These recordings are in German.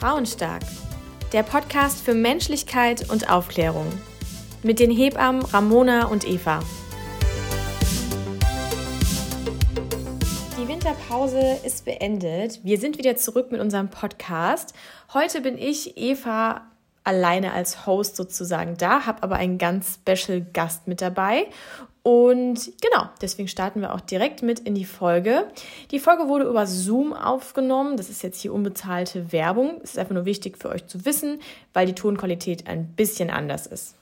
Frauenstark, der Podcast für Menschlichkeit und Aufklärung. Mit den Hebammen Ramona und Eva. Die Winterpause ist beendet. Wir sind wieder zurück mit unserem Podcast. Heute bin ich, Eva, alleine als Host sozusagen da, habe aber einen ganz special Gast mit dabei. Und genau, deswegen starten wir auch direkt mit in die Folge. Die Folge wurde über Zoom aufgenommen. Das ist jetzt hier unbezahlte Werbung. Es ist einfach nur wichtig für euch zu wissen, weil die Tonqualität ein bisschen anders ist.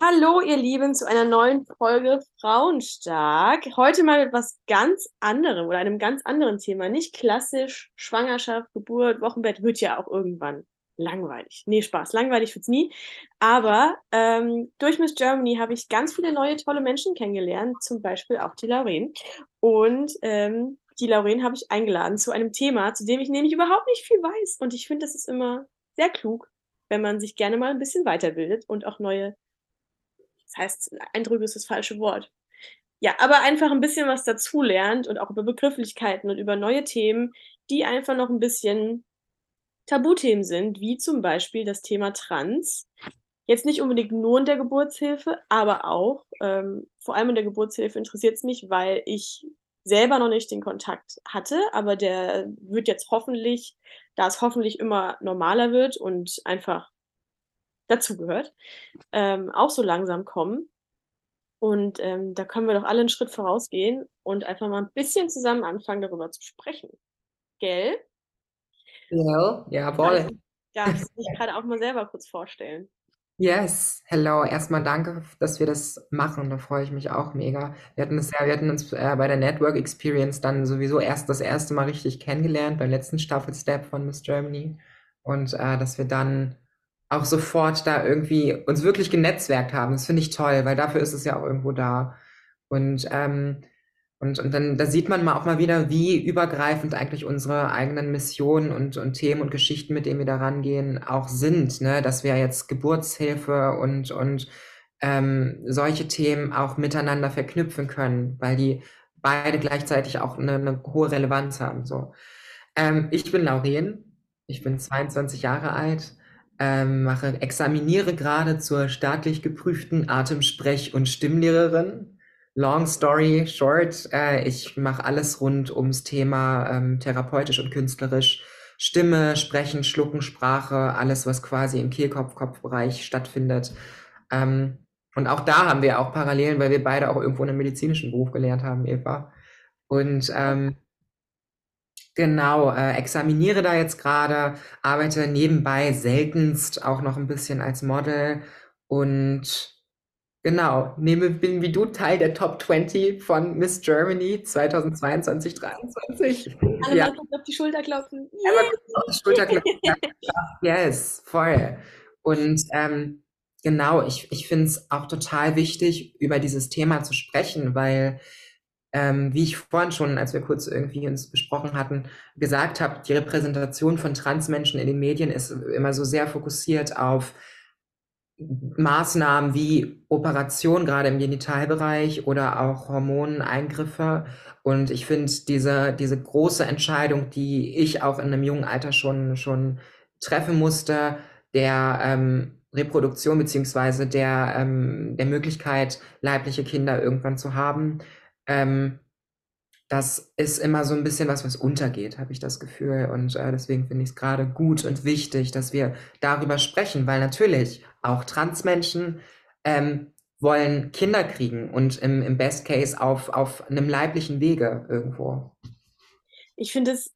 Hallo, ihr Lieben, zu einer neuen Folge Frauenstark. Heute mal mit was ganz anderem oder einem ganz anderen Thema. Nicht klassisch Schwangerschaft, Geburt, Wochenbett wird ja auch irgendwann langweilig. Nee, Spaß, langweilig wird's nie. Aber ähm, durch Miss Germany habe ich ganz viele neue, tolle Menschen kennengelernt, zum Beispiel auch die Lauren. Und ähm, die Lauren habe ich eingeladen zu einem Thema, zu dem ich nämlich überhaupt nicht viel weiß. Und ich finde, das ist immer sehr klug, wenn man sich gerne mal ein bisschen weiterbildet und auch neue, das heißt, Eindrücke ist das falsche Wort. Ja, aber einfach ein bisschen was dazulernt und auch über Begrifflichkeiten und über neue Themen, die einfach noch ein bisschen Tabuthemen sind, wie zum Beispiel das Thema Trans. Jetzt nicht unbedingt nur in der Geburtshilfe, aber auch, ähm, vor allem in der Geburtshilfe interessiert es mich, weil ich selber noch nicht den Kontakt hatte, aber der wird jetzt hoffentlich, da es hoffentlich immer normaler wird und einfach dazugehört, ähm, auch so langsam kommen. Und ähm, da können wir doch alle einen Schritt vorausgehen und einfach mal ein bisschen zusammen anfangen, darüber zu sprechen. Gell? Hello, jawohl. Darfst du dich gerade auch mal selber kurz vorstellen? Yes, hello. Erstmal danke, dass wir das machen. Da freue ich mich auch mega. Wir hatten es ja, wir hatten uns äh, bei der Network Experience dann sowieso erst das erste Mal richtig kennengelernt, beim letzten Staffelstep von Miss Germany. Und äh, dass wir dann auch sofort da irgendwie uns wirklich genetzwerkt haben. Das finde ich toll, weil dafür ist es ja auch irgendwo da. Und ähm, und, und dann da sieht man mal auch mal wieder, wie übergreifend eigentlich unsere eigenen Missionen und, und Themen und Geschichten, mit denen wir da rangehen, auch sind. Ne? Dass wir jetzt Geburtshilfe und, und ähm, solche Themen auch miteinander verknüpfen können, weil die beide gleichzeitig auch eine, eine hohe Relevanz haben. So. Ähm, ich bin Lauren, ich bin 22 Jahre alt, ähm, mache, examiniere gerade zur staatlich geprüften Atemsprech- und Stimmlehrerin Long story short, äh, ich mache alles rund ums Thema ähm, therapeutisch und künstlerisch. Stimme, Sprechen, Schlucken, Sprache, alles, was quasi im Kehlkopf-Kopfbereich stattfindet. Ähm, und auch da haben wir auch Parallelen, weil wir beide auch irgendwo einen medizinischen Beruf gelernt haben, Eva. Und ähm, genau, äh, examiniere da jetzt gerade, arbeite nebenbei seltenst auch noch ein bisschen als Model und Genau, nehme, bin wie du Teil der Top 20 von Miss Germany 2022, 2023. Alle ja. mal auf die Schulter klopfen. Yeah. auf die Schulter klopfen. yes, voll. Und ähm, genau, ich, ich finde es auch total wichtig, über dieses Thema zu sprechen, weil, ähm, wie ich vorhin schon, als wir kurz irgendwie uns besprochen hatten, gesagt habe, die Repräsentation von Transmenschen in den Medien ist immer so sehr fokussiert auf Maßnahmen wie Operation, gerade im Genitalbereich oder auch Hormoneingriffe. Und ich finde diese, diese große Entscheidung, die ich auch in einem jungen Alter schon, schon treffen musste, der ähm, Reproduktion beziehungsweise der, ähm, der Möglichkeit, leibliche Kinder irgendwann zu haben, ähm, das ist immer so ein bisschen was, was untergeht, habe ich das Gefühl. Und äh, deswegen finde ich es gerade gut und wichtig, dass wir darüber sprechen, weil natürlich auch Transmenschen ähm, wollen Kinder kriegen und im, im Best Case auf, auf einem leiblichen Wege irgendwo. Ich finde es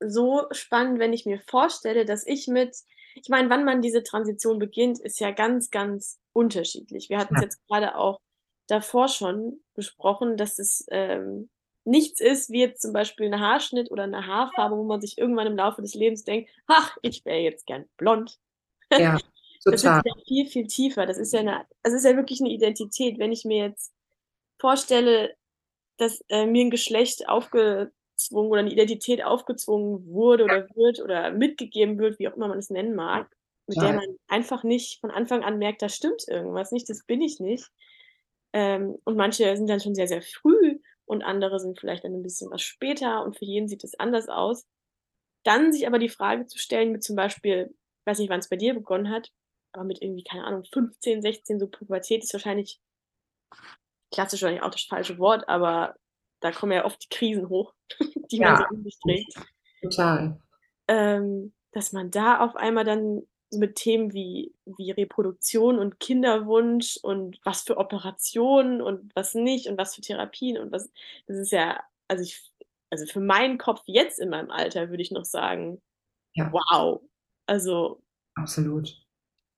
so spannend, wenn ich mir vorstelle, dass ich mit, ich meine, wann man diese Transition beginnt, ist ja ganz, ganz unterschiedlich. Wir hatten es ja. jetzt gerade auch davor schon besprochen, dass es ähm, nichts ist, wie jetzt zum Beispiel ein Haarschnitt oder eine Haarfarbe, wo man sich irgendwann im Laufe des Lebens denkt, ach, ich wäre jetzt gern blond. Ja, total. Das ist ja viel, viel tiefer. Das ist ja eine, das ist ja wirklich eine Identität. Wenn ich mir jetzt vorstelle, dass äh, mir ein Geschlecht aufgezwungen oder eine Identität aufgezwungen wurde oder wird oder mitgegeben wird, wie auch immer man es nennen mag, mit ja. der man einfach nicht von Anfang an merkt, da stimmt irgendwas nicht, das bin ich nicht. Ähm, und manche sind dann schon sehr, sehr früh und andere sind vielleicht dann ein bisschen was später und für jeden sieht es anders aus. dann sich aber die Frage zu stellen mit zum Beispiel, ich weiß nicht, wann es bei dir begonnen hat, aber mit irgendwie, keine Ahnung, 15, 16, so Pubertät ist wahrscheinlich klassisch wahrscheinlich auch das falsche Wort, aber da kommen ja oft die Krisen hoch, die man Ja. so in sich trägt. Total. Ähm, dass man da auf einmal dann so mit Themen wie wie Reproduktion und Kinderwunsch und was für Operationen und was nicht und was für Therapien und was das ist ja also ich also für meinen Kopf jetzt in meinem Alter würde ich noch sagen: Ja. „Wow.“ Also Absolut.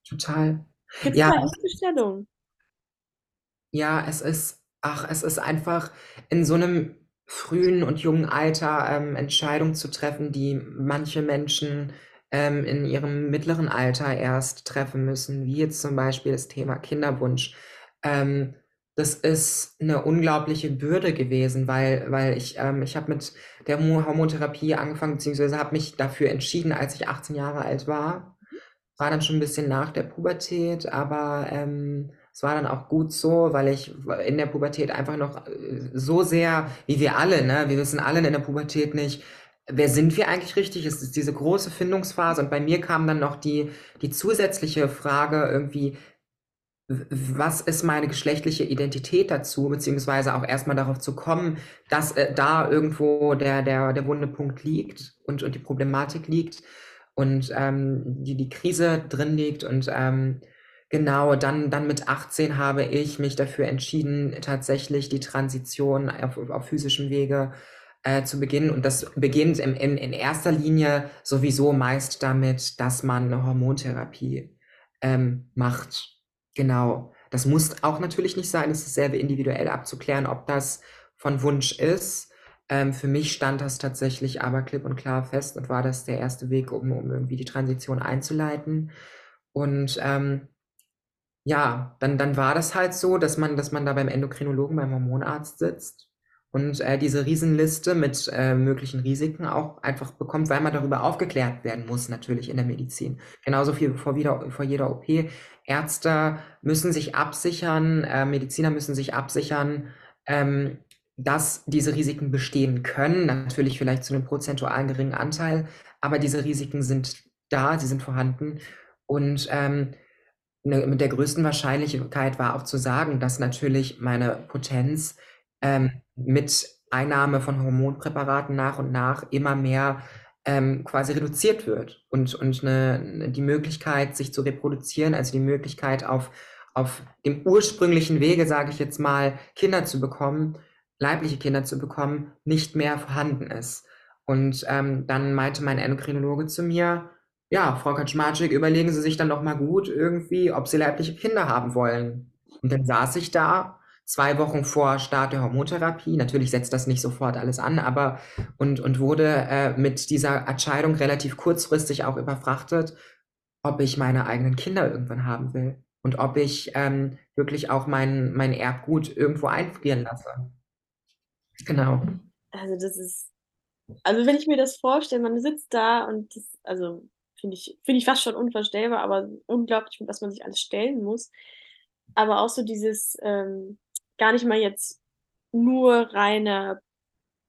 Total. Gibt's Ja, da es Hilfestellung? Ja, es ist ach, es ist einfach in so 'nem frühen und jungen Alter, ähm, Entscheidungen zu treffen, die manche Menschen, ähm, in ihrem mittleren Alter erst treffen müssen, wie jetzt zum Beispiel das Thema Kinderwunsch. Ähm, das ist 'ne unglaubliche Bürde gewesen, weil weil ich ähm, ich habe mit der Mo Hormontherapie angefangen, beziehungsweise habe mich dafür entschieden, als ich 18 Jahre alt war. War dann schon 'n bisschen nach der Pubertät, aber, ähm, es war dann auch gut so, weil ich in der Pubertät einfach noch, äh, so sehr wie wir alle, ne? Wir wissen alle in der Pubertät nicht: „Wer sind wir eigentlich richtig?“ Es ist diese große Findungsphase und bei mir kam dann noch die die zusätzliche Frage irgendwie: „W was ist meine geschlechtliche Identität dazu?“ Beziehungsweise auch erst mal darauf zu kommen, dass, äh, da irgendwo der der der wunde Punkt liegt und und die Problematik liegt und, ähm, die die Krise drin liegt und, ähm, genau, dann dann mit 18 habe ich mich dafür entschieden, tatsächlich die Transition auf auf physischem Wege, äh, zu beginnen und das beginnt im in in erster Linie sowieso meist damit, dass man 'ne Hormontherapie, ähm, macht. Genau. Das muss auch natürlich nicht sein. Es ist sehr individuell abzuklären, ob das von Wunsch ist. Ähm, für mich stand das tatsächlich aber klipp und klar fest und war das der erste Weg, um um irgendwie die Transition einzuleiten. Und, ähm, ja, dann dann war das halt so, dass man dass man da beim Endokrinologen, beim Hormonarzt sitzt und, äh, diese Riesenliste mit, äh, möglichen Risiken auch einfach bekommt, weil man darüber aufgeklärt werden muss natürlich in der Medizin. Genauso viel vor wieder vor jeder OP. Ärzte müssen sich absichern, äh, Mediziner müssen sich absichern, ähm, dass diese Risiken bestehen können, natürlich vielleicht zu 'nem prozentualen geringen Anteil, aber diese Risiken sind da, sie sind vorhanden. Und, ähm, ne, mit der größten Wahrscheinlichkeit war auch zu sagen, dass natürlich meine Potenz, ähm, mit Einnahme von Hormonpräparaten nach und nach immer mehr, ähm, quasi reduziert wird. Und und 'ne 'ne die Möglichkeit, sich zu reproduzieren, also die Möglichkeit auf auf dem ursprünglichen Wege, sage ich jetzt mal, Kinder zu bekommen, leibliche Kinder zu bekommen, nicht mehr vorhanden ist. Und, ähm, dann meinte mein Endokrinologe zu mir: „Ja, Frau Kaczmarczyk, überlegen Sie sich dann doch mal gut irgendwie, ob Sie leibliche Kinder haben wollen.“ Und dann saß ich da 2 Wochen vor Start der Hormontherapie. Natürlich setzt das nicht sofort alles an, aber und und wurde, äh, mit dieser Entscheidung relativ kurzfristig auch überfrachtet, ob ich meine eigenen Kinder irgendwann haben will und ob ich, ähm, wirklich auch mein mein Erbgut irgendwo einfrieren lasse. Genau. Also, das ist also, wenn ich mir das vorstelle, man sitzt da und das also, finde ich finde ich fast schon unvorstellbar, aber unglaublich, was man sich alles stellen muss. Aber auch so dieses, ähm, gar nicht mal jetzt nur reiner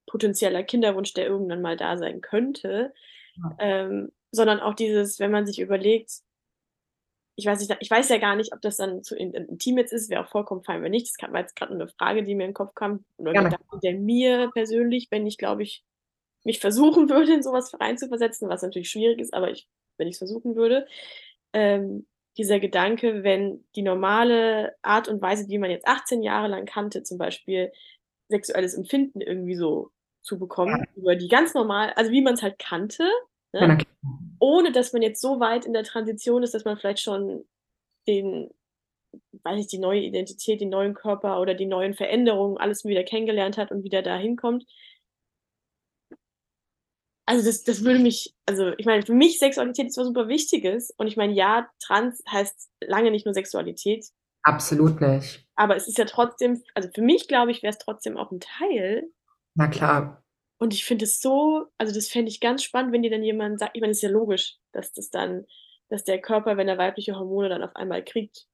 potenzieller Kinderwunsch, der irgendwann mal da sein könnte, Ja. ähm, sondern auch dieses, wenn man sich überlegt ich weiß nicht ich weiß ja gar nicht, ob das dann zu in intim jetzt ist, wäre auch vollkommen fein, wenn nicht. Das war jetzt grad nur 'ne Frage, die mir in 'n Kopf kam oder Gerne. Der mir persönlich, wenn ich, glaube ich, mich versuchen würde, in so was reinzuversetzen, was natürlich schwierig ist, aber ich wenn ich's versuchen würde, ähm, dieser Gedanke, wenn die normale Art und Weise, die man jetzt 18 Jahre lang kannte, zum Beispiel sexuelles Empfinden irgendwie so zu bekommen, Ja. über die ganz normal also, wie man's halt kannte, ne? Ohne dass man jetzt so weit in der Transition ist, dass man vielleicht schon den weiß nicht, die neue Identität, den neuen Körper oder die neuen Veränderungen alles wieder kennengelernt hat und wieder da hinkommt. Also, das das würde mich also, ich meine, für mich Sexualität ist was super Wichtiges und ich meine, ja, trans heißt lange nicht nur Sexualität. Absolut nicht. Aber es ist ja trotzdem also, für mich, glaube ich, wäre es trotzdem auch 'n Teil. Na klar. Und ich finde es so also, das fände ich ganz spannend, wenn dir dann jemand sagt ich meine, ist ja logisch, dass das dann dass der Körper, wenn er weibliche Hormone dann auf einmal kriegt,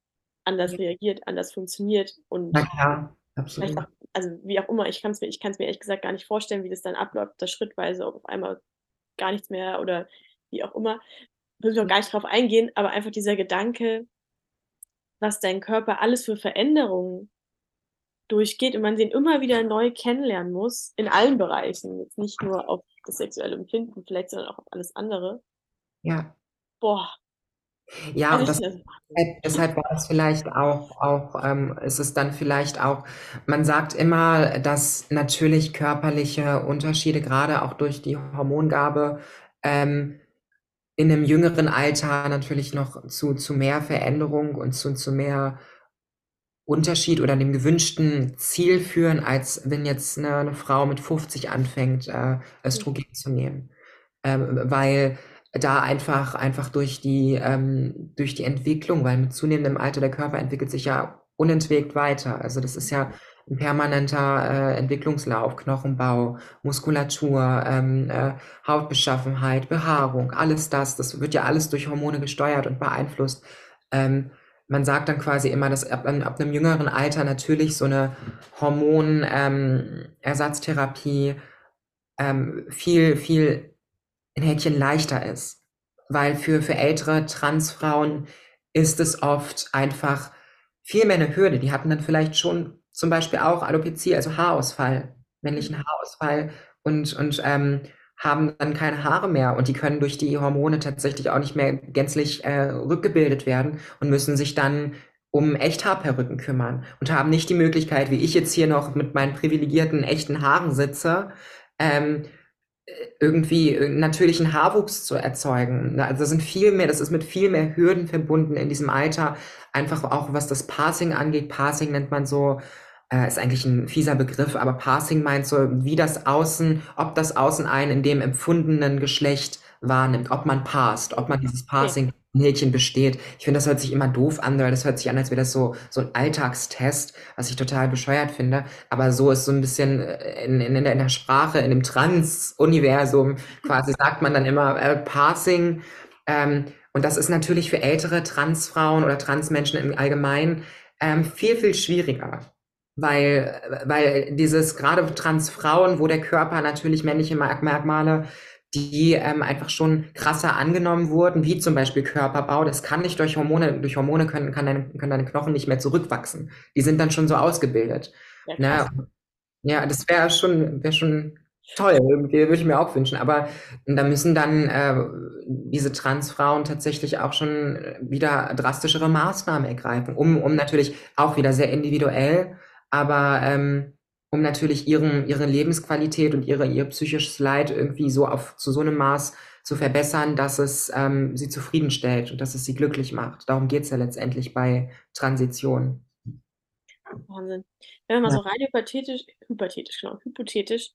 anders reagiert, anders funktioniert und Na klar, absolut. auch also, wie auch immer, ich kann's mir ich kann's mir ehrlich gesagt gar nicht vorstellen, wie das dann abläuft, das schrittweise auf einmal gar nichts mehr oder wie auch immer. Müssen wir auch gar nicht drauf eingehen, aber einfach dieser Gedanke, was dein Körper alles für Veränderungen durchgeht und man den immer wieder neu kennenlernen muss, in allen Bereichen, jetzt nicht nur auf das sexuelle Empfinden vielleicht, sondern auch auf alles andere. Ja. Boah. Ja, und Also, das finde das deshalb war das vielleicht auch auch, ähm ist es dann vielleicht auch man sagt immer, dass natürlich körperliche Unterschiede, grade auch durch die Hormongabe, ähm, in 'nem jüngeren Alter natürlich noch zu zu mehr Veränderung und zu zu mehr Unterschied oder dem gewünschten Ziel führen, als wenn jetzt 'ne 'ne Frau mit 50 anfängt, äh, Mhm. Östrogen zu nehmen. Ähm, weil da einfach einfach durch die ähm, durch die Entwicklung weil mit zunehmendem Alter der Körper entwickelt sich ja unentwegt weiter. Also, das ist ja 'n permanenter, äh, Entwicklungslauf, Knochenbau, Muskulatur, ähm, äh, Hautbeschaffenheit, Behaarung, alles das, das wird ja alles durch Hormone gesteuert und beeinflusst. Ähm, man sagt dann quasi immer, dass ab ab 'nem jüngeren Alter natürlich so 'ne Hormon ähm, ähm, viel, viel 'n Häkchen leichter ist. Weil für für ältere Transfrauen ist es oft einfach viel mehr 'ne Hürde. Die hatten dann vielleicht schon zum Beispiel auch Alopecia, also Haarausfall, männlichen Haarausfall und und, ähm, haben dann keine Haare mehr und die können durch die Hormone tatsächlich auch nicht mehr gänzlich, äh, rückgebildet werden und müssen sich dann um Echthaarperücken kümmern und haben nicht die Möglichkeit, wie ich jetzt hier noch mit meinen privilegierten, echten Haaren sitze, ähm, äh, irgendwie, natürlichen Haarwuchs zu erzeugen. Ne, also, sind viel mehr das ist mit viel mehr Hürden verbunden in diesem Alter, einfach auch was das Passing angeht. Passing nennt man so äh, ist eigentlich 'n fieser Begriff, aber Passing meint so, wie das Außen ob das Außen einen in dem empfundenen Geschlecht wahrnimmt, ob man passt, ob man dieses Okay. Passing Häkchen besteht. Ich finde, das hört sich immer doof an, weil das hört sich an, als wäre das so so 'n Alltagstest, was ich total bescheuert finde. Aber so ist so 'n bisschen, äh, in in in der Sprache, in dem Trans-Universum quasi sagt man dann immer, äh, Passing. Ähm, und das ist natürlich für ältere Transfrauen oder Transmenschen im Allgemeinen, ähm, viel, viel schwieriger. Weil weil dieses grade Transfrauen, wo der Körper natürlich männliche Merk Merkmale, die, ähm, einfach schon krasser angenommen wurden, wie zum Beispiel Körperbau, das kann nicht durch Hormone durch Hormone können kann deine können deine Knochen nicht mehr zurückwachsen. Die sind dann schon so ausgebildet, Ja, ne? Ja, das wäre schon wäre schon toll würde ich mir auch wünschen. Aber da müssen dann, äh, diese Transfrauen tatsächlich auch schon wieder drastischere Maßnahmen ergreifen, um um natürlich auch wieder sehr individuell, aber, ähm, um natürlich ihren ihre Lebensqualität und ihre ihr psychisches Leid irgendwie so auf zu so 'nem Maß zu verbessern, dass es, ähm, sie zufriedenstellt und dass es sie glücklich macht. Darum geht's ja letztendlich bei Transition. Wahnsinn. Wenn man mal Ja. so rein hypothetisch hypothetisch, genau, hypothetisch,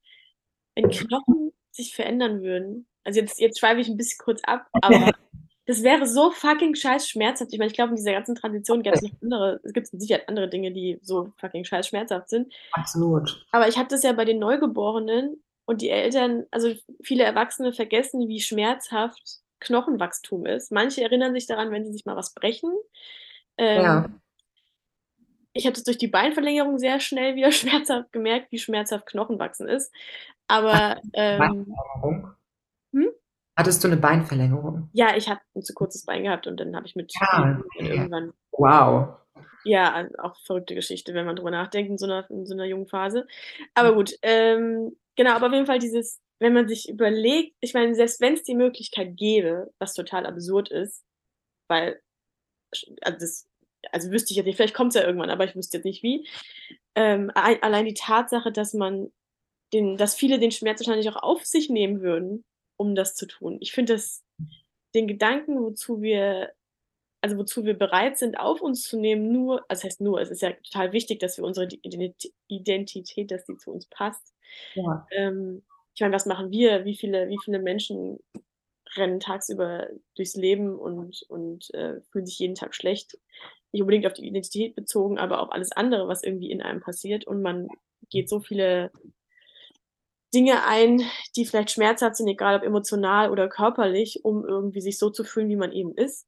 wenn Knochen sich verändern würden also, jetzt jetzt schweife ich 'n bisschen kurz ab, aber das wäre so fucking scheiß schmerzhaft. Ich meine, ich glaube, in dieser ganzen Transition gäb's noch andere es gibt Sicherheit andere Dinge, die so fucking scheiß schmerzhaft sind. Absolut. Aber ich habe das ja bei den Neugeborenen und die Eltern also, viele Erwachsene vergessen, wie schmerzhaft Knochenwachstum ist. Manche erinnern sich daran, wenn sie sich mal was brechen. Ähm Ja. ich habe das durch die Beinverlängerung sehr schnell wieder schmerzhaft gemerkt, wie schmerzhaft Knochenwachsen ist. Aber, ähm? Hm? Hattest du 'ne Beinverlängerung? Ja, ich habe 'n zu kurzes Bein gehabt und dann habe ich mit Ah, dann okay. irgendwann Wow. Ja, also, auch verrückte Geschichte, wenn man drüber nachdenkt in so 'ner in so 'ner jungen Phase. Aber gut, ähm, genau, aber auf jeden Fall dieses wenn man sich überlegt ich meine, selbst wenn's die Möglichkeit gäbe, was total absurd ist, weil also, das also, wüsste ich jetzt nicht, vielleicht kommt's ja irgendwann, aber ich wüsste jetzt nicht wie. Ähm, ei allein die Tatsache, dass man den dass viele den Schmerz wahrscheinlich auch auf sich nehmen würden, um das zu tun. Ich finde das den Gedanken, wozu wir also, wozu wir bereit sind, auf uns zu nehmen, nur also, was heißt nur, es ist ja total wichtig, dass wir unsere Identität, dass die zu uns passt. Ja. Ähm, ich meine, was machen wir? Wie viele wie viele Menschen rennen tagsüber durchs Leben und und, äh, fühlen sich jeden Tag schlecht? Nicht unbedingt auf die Identität bezogen, aber auf alles andere, was irgendwie in einem passiert und man geht so viele Dinge ein, die vielleicht schmerzhaft sind, egal ob emotional oder körperlich, um irgendwie sich so zu fühlen, wie man eben ist.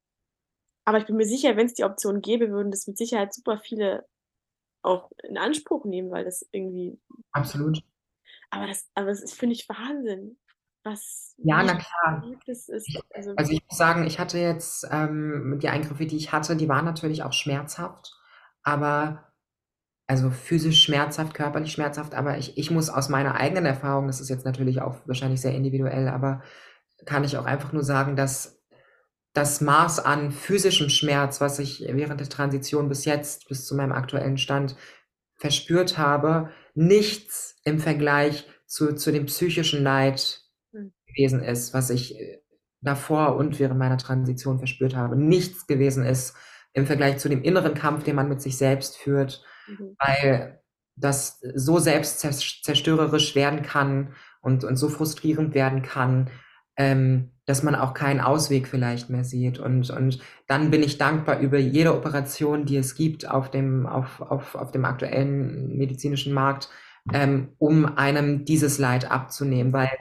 Aber ich bin mir sicher, wenn's die Option gäbe, würden das mit Sicherheit super viele auch in Anspruch nehmen, weil das irgendwie Absolut. Aber das aber das ist finde ich Wahnsinn. Was Ja, na klar. ist? Also Also, ich muss sagen, ich hatte jetzt, ähm die Eingriffe, die ich hatte, die waren natürlich auch schmerzhaft, aber also, physisch schmerzhaft, körperlich schmerzhaft, aber ich ich muss aus meiner eigenen Erfahrung das ist jetzt natürlich auch wahrscheinlich sehr individuell, aber kann ich auch einfach nur sagen, dass das Maß an physischem Schmerz, was ich während der Transition bis jetzt, bis zu meinem aktuellen Stand verspürt habe, nichts im Vergleich zu zu dem psychischen Leid Mhm. gewesen ist, was ich, äh, davor und während meiner Transition verspürt habe. Nichts gewesen ist im Vergleich zu dem inneren Kampf, den man mit sich selbst führt, Mhm. weil das so selbstzers zerstörerisch werden kann und und so frustrierend werden kann, ähm, dass man auch keinen Ausweg vielleicht mehr sieht. Und und dann bin ich dankbar über jede Operation, die es gibt auf dem auf auf auf dem aktuellen medizinischen Markt, ähm, um einem dieses Leid abzunehmen. Weil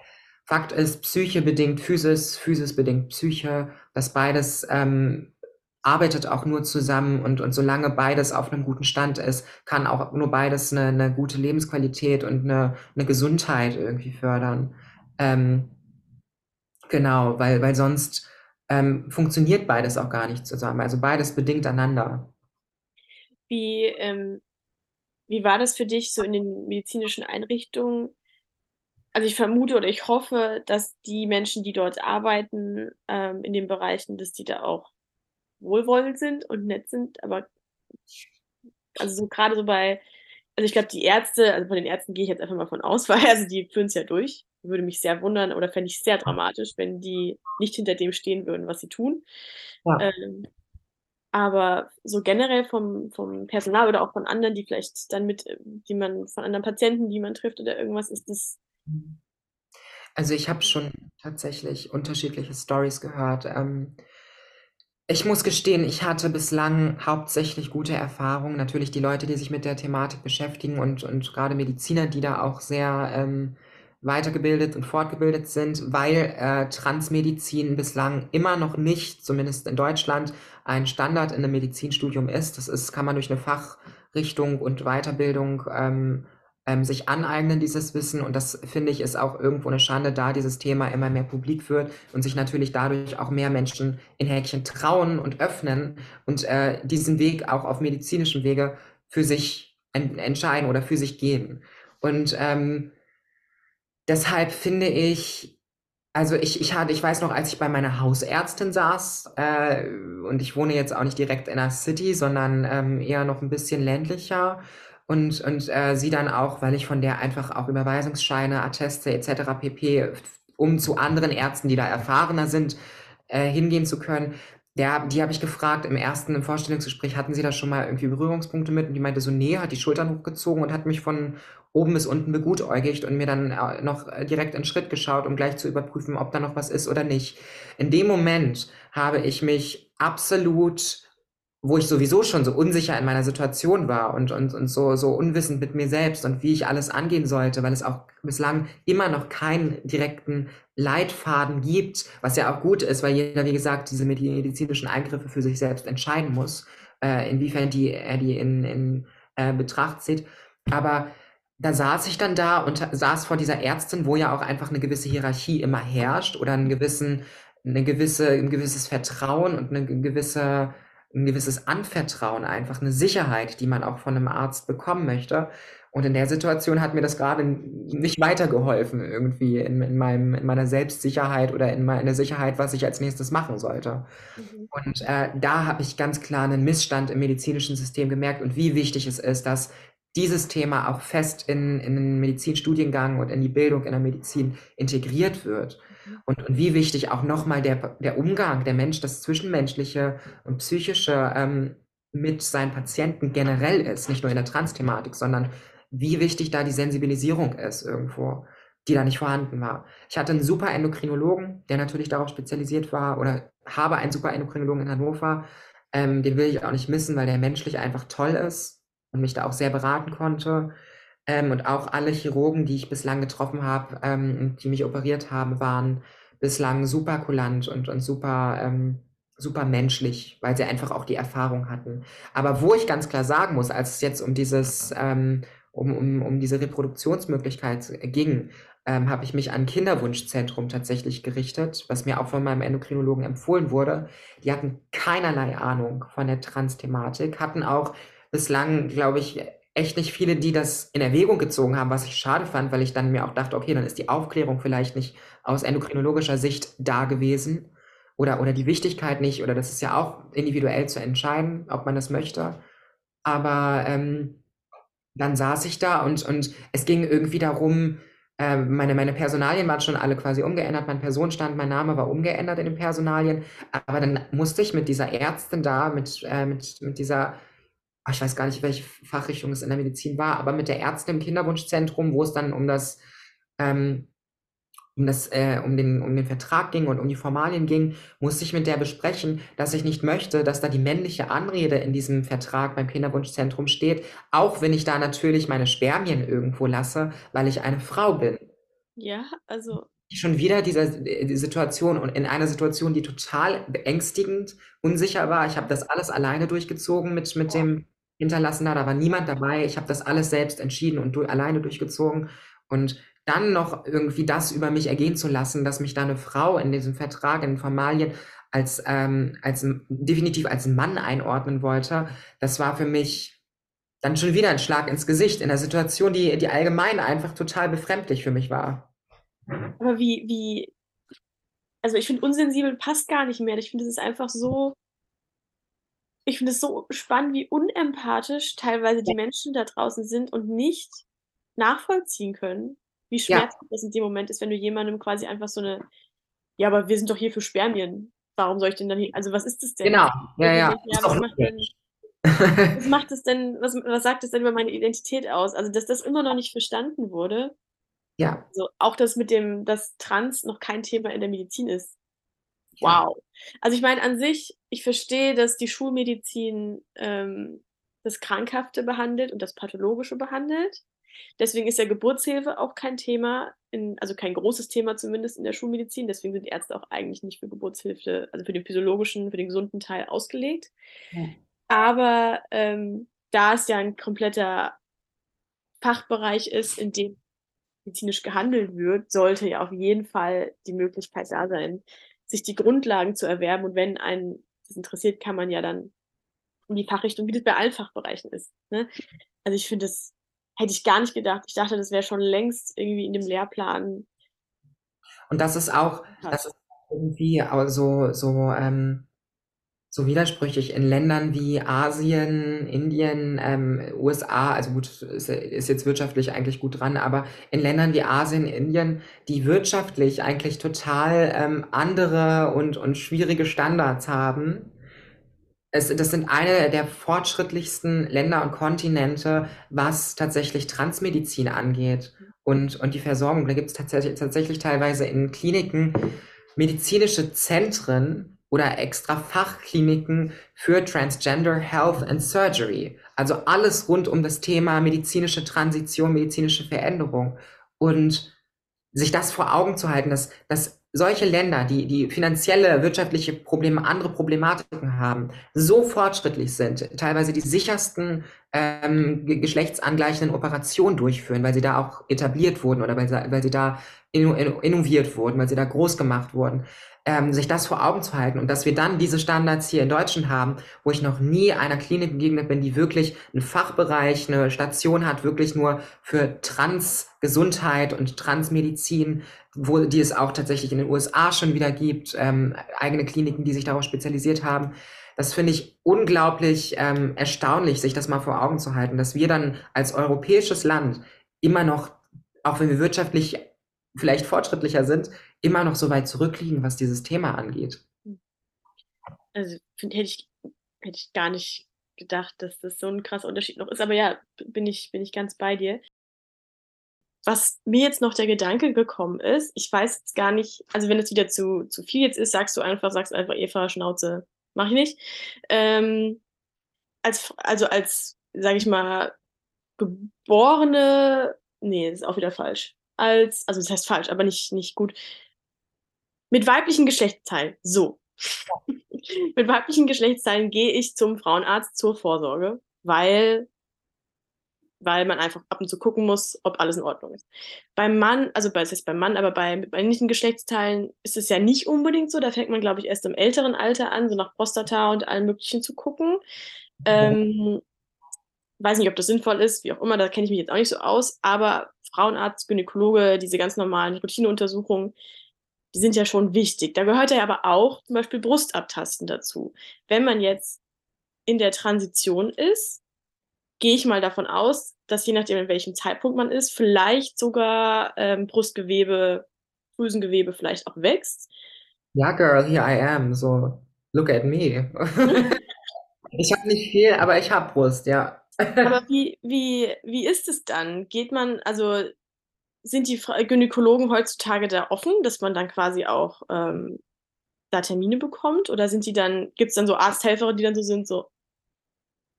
Fakt ist, Psyche bedingt Physis, Physis bedingt Psyche. Das beides, ähm, arbeitet auch nur zusammen und und solange beides auf 'nem guten Stand ist, kann auch nur beides 'ne 'ne gute Lebensqualität und 'ne 'ne Gesundheit irgendwie fördern. Ähm, genau, weil weil sonst, ähm, funktioniert beides auch gar nicht zusammen. Also, beides bedingt einander. Wie, ähm wie war das für dich so in den medizinischen Einrichtungen? Also, ich vermute oder ich hoffe, dass die Menschen, die dort arbeiten, ähm, in den Bereichen, dass die da auch wohlwollend sind und nett sind, aber also, so grade so bei also, ich glaube, die Ärzte also, von den Ärzten gehe ich jetzt einfach mal von aus, weil also, die führen's ja durch. Würde mich sehr wundern oder fände ich sehr dramatisch, wenn die nicht hinter dem stehen würden, was sie tun. Ja. Ähm, aber so generell vom vom Personal oder auch von anderen, die vielleicht dann mit die man von anderen Patienten, die man trifft oder irgendwas, ist das Mhm. Also, ich habe schon tatsächlich unterschiedliche Storys gehört. Ähm, ich muss gestehen, ich hatte bislang hauptsächlich gute Erfahrungen. Natürlich die Leute, die sich mit der Thematik beschäftigen und und grade Mediziner, die da auch sehr, ähm, weitergebildet und fortgebildet sind, weil, äh, Transmedizin bislang immer noch nicht, zumindest in Deutschland, ein Standard in 'nem Medizinstudium ist. Das ist kann man durch 'ne Fachrichtung und Weiterbildung, ähm, ähm, sich aneignen, dieses Wissen. Und das, finde ich, ist auch irgendwo 'ne Schande, da dieses Thema immer mehr publik wird und sich natürlich dadurch auch mehr Menschen in Häkchen trauen und öffnen und, äh, diesen Weg auch auf medizinischem Wege für sich en entscheiden oder für sich gehen. Und, ähm deshalb finde ich also, ich ich hatte ich weiß noch, als ich bei meiner Hausärztin saß, äh, und ich wohne jetzt auch nicht direkt in 'ner City, sondern, ähm, eher noch 'n bisschen ländlicher und und, äh, sie dann auch, weil ich von der einfach auch Überweisungsscheine, Atteste et cetera pp, um zu anderen Ärzten, die da erfahrener sind, äh, hingehen zu können. Der die habe ich gefragt im 1. im Vorstellungsgespräch: „Hatten Sie da schon mal irgendwie Berührungspunkte mit?“ Und die meinte so: „Ne“, hat die Schultern hochgezogen und hat mich von oben bis unten begutäugigt und mir dann, äh, noch direkt in Schritt geschaut, um gleich zu überprüfen, ob da noch was ist oder nicht. In dem Moment habe ich mich absolut wo ich sowieso schon so unsicher in meiner Situation war und und und so so unwissend mit mir selbst und wie ich alles angehen sollte, weil es auch bislang immer noch keinen direkten Leitfaden gibt, was ja auch gut ist, weil jeder, wie gesagt, diese medi medizinischen Eingriffe für sich selbst entscheiden muss, äh, inwiefern die er die in in, äh, Betracht zieht. Aber da saß ich dann da und saß vor dieser Ärztin, wo ja auch einfach 'ne gewisse Hierarchie immer herrscht oder 'n gewissen 'ne gewisse 'n gewisses Vertrauen und 'ne g gewisse 'n gewisses Anvertrauen einfach, 'ne Sicherheit, die man auch von 'nem Arzt bekommen möchte. Und in der Situation hat mir das grade n nicht weitergeholfen irgendwie in in meinem in meiner Selbstsicherheit oder in meiner Sicherheit, was ich als Nächstes machen sollte. Mhm. Und, äh, da habe ich ganz klar 'nen Missstand im medizinischen System gemerkt und wie wichtig es ist, dass dieses Thema auch fest in in 'nen Medizinstudiengang und in die Bildung in der Medizin integriert wird. Und und wie wichtig auch noch mal der der Umgang, der Mensch, das Zwischenmenschliche und Psychische, ähm, mit seinen Patienten generell ist, nicht nur in der Trans-Thematik, sondern wie wichtig da die Sensibilisierung ist irgendwo, die da nicht vorhanden war. Ich hatte 'n super Endokrinologen, der natürlich darauf spezialisiert war oder habe einen super Endokrinologen in Hannover. Ähm, den will ich auch nicht missen, weil der menschlich einfach toll ist und mich da auch sehr beraten konnte. Ähm, und auch alle Chirurgen, die ich bislang getroffen habe, ähm, die mich operiert haben, waren bislang super kulant und und super, ähm super menschlich, weil sie einfach auch die Erfahrung hatten. Aber wo ich ganz klar sagen muss, als es jetzt um dieses, ähm um, um, um diese Reproduktionsmöglichkeit ging, ähm, habe ich mich an Kinderwunschzentrum tatsächlich gerichtet, was mir auch von meinem Endokrinologen empfohlen wurde. Die hatten keinerlei Ahnung von der Trans-Thematik, hatten auch bislang, glaube ich, echt nicht viele, die das in Erwägung gezogen haben, was ich schade fand, weil ich dann mir auch dachte, okay, dann ist die Aufklärung vielleicht nicht aus endokrinologischer Sicht da gewesen oder, oder die Wichtigkeit nicht, oder das ist ja auch individuell zu entscheiden, ob man das möchte. Aber ähm, dann saß ich da und, und es ging irgendwie darum, äh, meine, meine Personalien waren schon alle quasi umgeändert, mein Personenstand, mein Name war umgeändert in den Personalien, aber dann musste ich mit dieser Ärztin da, mit, äh, mit, mit dieser ich weiß gar nicht, welche Fachrichtung es in der Medizin war, aber mit der Ärztin im Kinderwunschzentrum, wo es dann um das, ähm, um das, äh, um den, um den Vertrag ging und um die Formalien ging, musste ich mit der besprechen, dass ich nicht möchte, dass da die männliche Anrede in diesem Vertrag beim Kinderwunschzentrum steht, auch wenn ich da natürlich meine Spermien irgendwo lasse, weil ich eine Frau bin. Ja, also schon wieder dieser die Situation und in einer Situation, die total beängstigend, unsicher war. Ich habe das alles alleine durchgezogen mit, mit dem Hinterlassener. Da war niemand dabei. Ich habe das alles selbst entschieden und du, alleine durchgezogen. Und dann noch irgendwie das über mich ergehen zu lassen, dass mich da eine Frau in diesem Vertrag, in den Formalien, als, ähm, als definitiv als Mann einordnen wollte, das war für mich dann schon wieder ein Schlag ins Gesicht in einer Situation, die, die allgemein einfach total befremdlich für mich war. Aber wie, wie, also ich finde, unsensibel passt gar nicht mehr. Ich finde, es ist einfach so, ich finde es so spannend, wie unempathisch teilweise die Menschen da draußen sind und nicht nachvollziehen können, wie schmerzhaft ja. das in dem Moment ist, wenn du jemandem quasi einfach so eine, ja, aber wir sind doch hier für Spermien. Warum soll ich denn dann hier, also was ist das denn? Genau, ja, ja. ja was, macht denn, was macht es denn, was, was sagt es denn über meine Identität aus? Also, dass das immer noch nicht verstanden wurde, ja. Also auch das mit dem, dass Trans noch kein Thema in der Medizin ist. Wow. Also ich meine an sich, ich verstehe, dass die Schulmedizin ähm, das Krankhafte behandelt und das Pathologische behandelt. Deswegen ist ja Geburtshilfe auch kein Thema, in, also kein großes Thema zumindest in der Schulmedizin. Deswegen sind Ärzte auch eigentlich nicht für Geburtshilfe, also für den physiologischen, für den gesunden Teil ausgelegt. Ja. Aber ähm, da es ja ein kompletter Fachbereich ist, in dem medizinisch gehandelt wird, sollte ja auf jeden Fall die Möglichkeit da sein, sich die Grundlagen zu erwerben. Und wenn einen das interessiert, kann man ja dann in die Fachrichtung, wie das bei allen Fachbereichen ist. Ne? Also ich finde, das hätte ich gar nicht gedacht. Ich dachte, das wäre schon längst irgendwie in dem Lehrplan. Und das ist auch, das ist irgendwie so, so ähm, so widersprüchlich in Ländern wie Asien, Indien, ähm, USA, also gut, ist, ist, jetzt wirtschaftlich eigentlich gut dran, aber in Ländern wie Asien, Indien, die wirtschaftlich eigentlich total ähm, andere und, und schwierige Standards haben. Es, das sind eine der fortschrittlichsten Länder und Kontinente, was tatsächlich Transmedizin angeht und, und die Versorgung. Da gibt es tatsächlich, tatsächlich teilweise in Kliniken medizinische Zentren, oder extra Fachkliniken für Transgender Health and Surgery. Also alles rund um das Thema medizinische Transition, medizinische Veränderung. Und sich das vor Augen zu halten, dass, dass solche Länder, die, die finanzielle, wirtschaftliche Probleme, andere Problematiken haben, so fortschrittlich sind, teilweise die sichersten ähm, geschlechtsangleichenden Operationen durchführen, weil sie da auch etabliert wurden oder weil sie, weil sie da innoviert wurden, weil sie da groß gemacht wurden ähm, sich das vor Augen zu halten und dass wir dann diese Standards hier in Deutschland haben, wo ich noch nie einer Klinik begegnet bin, die wirklich einen Fachbereich, eine Station hat, wirklich nur für Transgesundheit und Transmedizin, wo die es auch tatsächlich in den USA schon wieder gibt, ähm, eigene Kliniken, die sich darauf spezialisiert haben. Das finde ich unglaublich ähm, erstaunlich, sich das mal vor Augen zu halten, dass wir dann als europäisches Land immer noch, auch wenn wir wirtschaftlich vielleicht fortschrittlicher sind, immer noch so weit zurückliegen, was dieses Thema angeht. Also find, hätte, ich, hätte ich gar nicht gedacht, dass das so ein krasser Unterschied noch ist. Aber ja, bin ich, bin ich ganz bei dir. Was mir jetzt noch der Gedanke gekommen ist, ich weiß jetzt gar nicht, also wenn es wieder zu, zu viel jetzt ist, sagst du einfach, sagst einfach, Eva, Schnauze, mach ich nicht. Ähm, als, also als, sage ich mal, geborene, nee, ist auch wieder falsch als, also das heißt falsch, aber nicht, nicht gut, mit weiblichen Geschlechtsteilen. So. mit weiblichen Geschlechtsteilen gehe ich zum Frauenarzt zur Vorsorge, weil weil man einfach ab und zu gucken muss, ob alles in Ordnung ist. Beim Mann, also bei, das heißt beim Mann, aber bei männlichen Geschlechtsteilen ist es ja nicht unbedingt so. Da fängt man, glaube ich, erst im älteren Alter an, so nach Prostata und allem Möglichen zu gucken. Ähm, weiß nicht, ob das sinnvoll ist, wie auch immer, da kenne ich mich jetzt auch nicht so aus, aber Frauenarzt, Gynäkologe, diese ganz normalen Routineuntersuchungen, die sind ja schon wichtig. Da gehört ja aber auch zum Beispiel Brustabtasten dazu. Wenn man jetzt in der Transition ist, gehe ich mal davon aus, dass je nachdem, in welchem Zeitpunkt man ist, vielleicht sogar ähm, Brustgewebe, Drüsengewebe vielleicht auch wächst. Ja, Girl, here I am. So, look at me. ich habe nicht viel, aber ich habe Brust, ja. aber wie, wie, wie ist es dann? Geht man, also sind die Gynäkologen heutzutage da offen, dass man dann quasi auch ähm, da Termine bekommt? Oder sind die dann, gibt es dann so Arzthelfer, die dann so sind, so,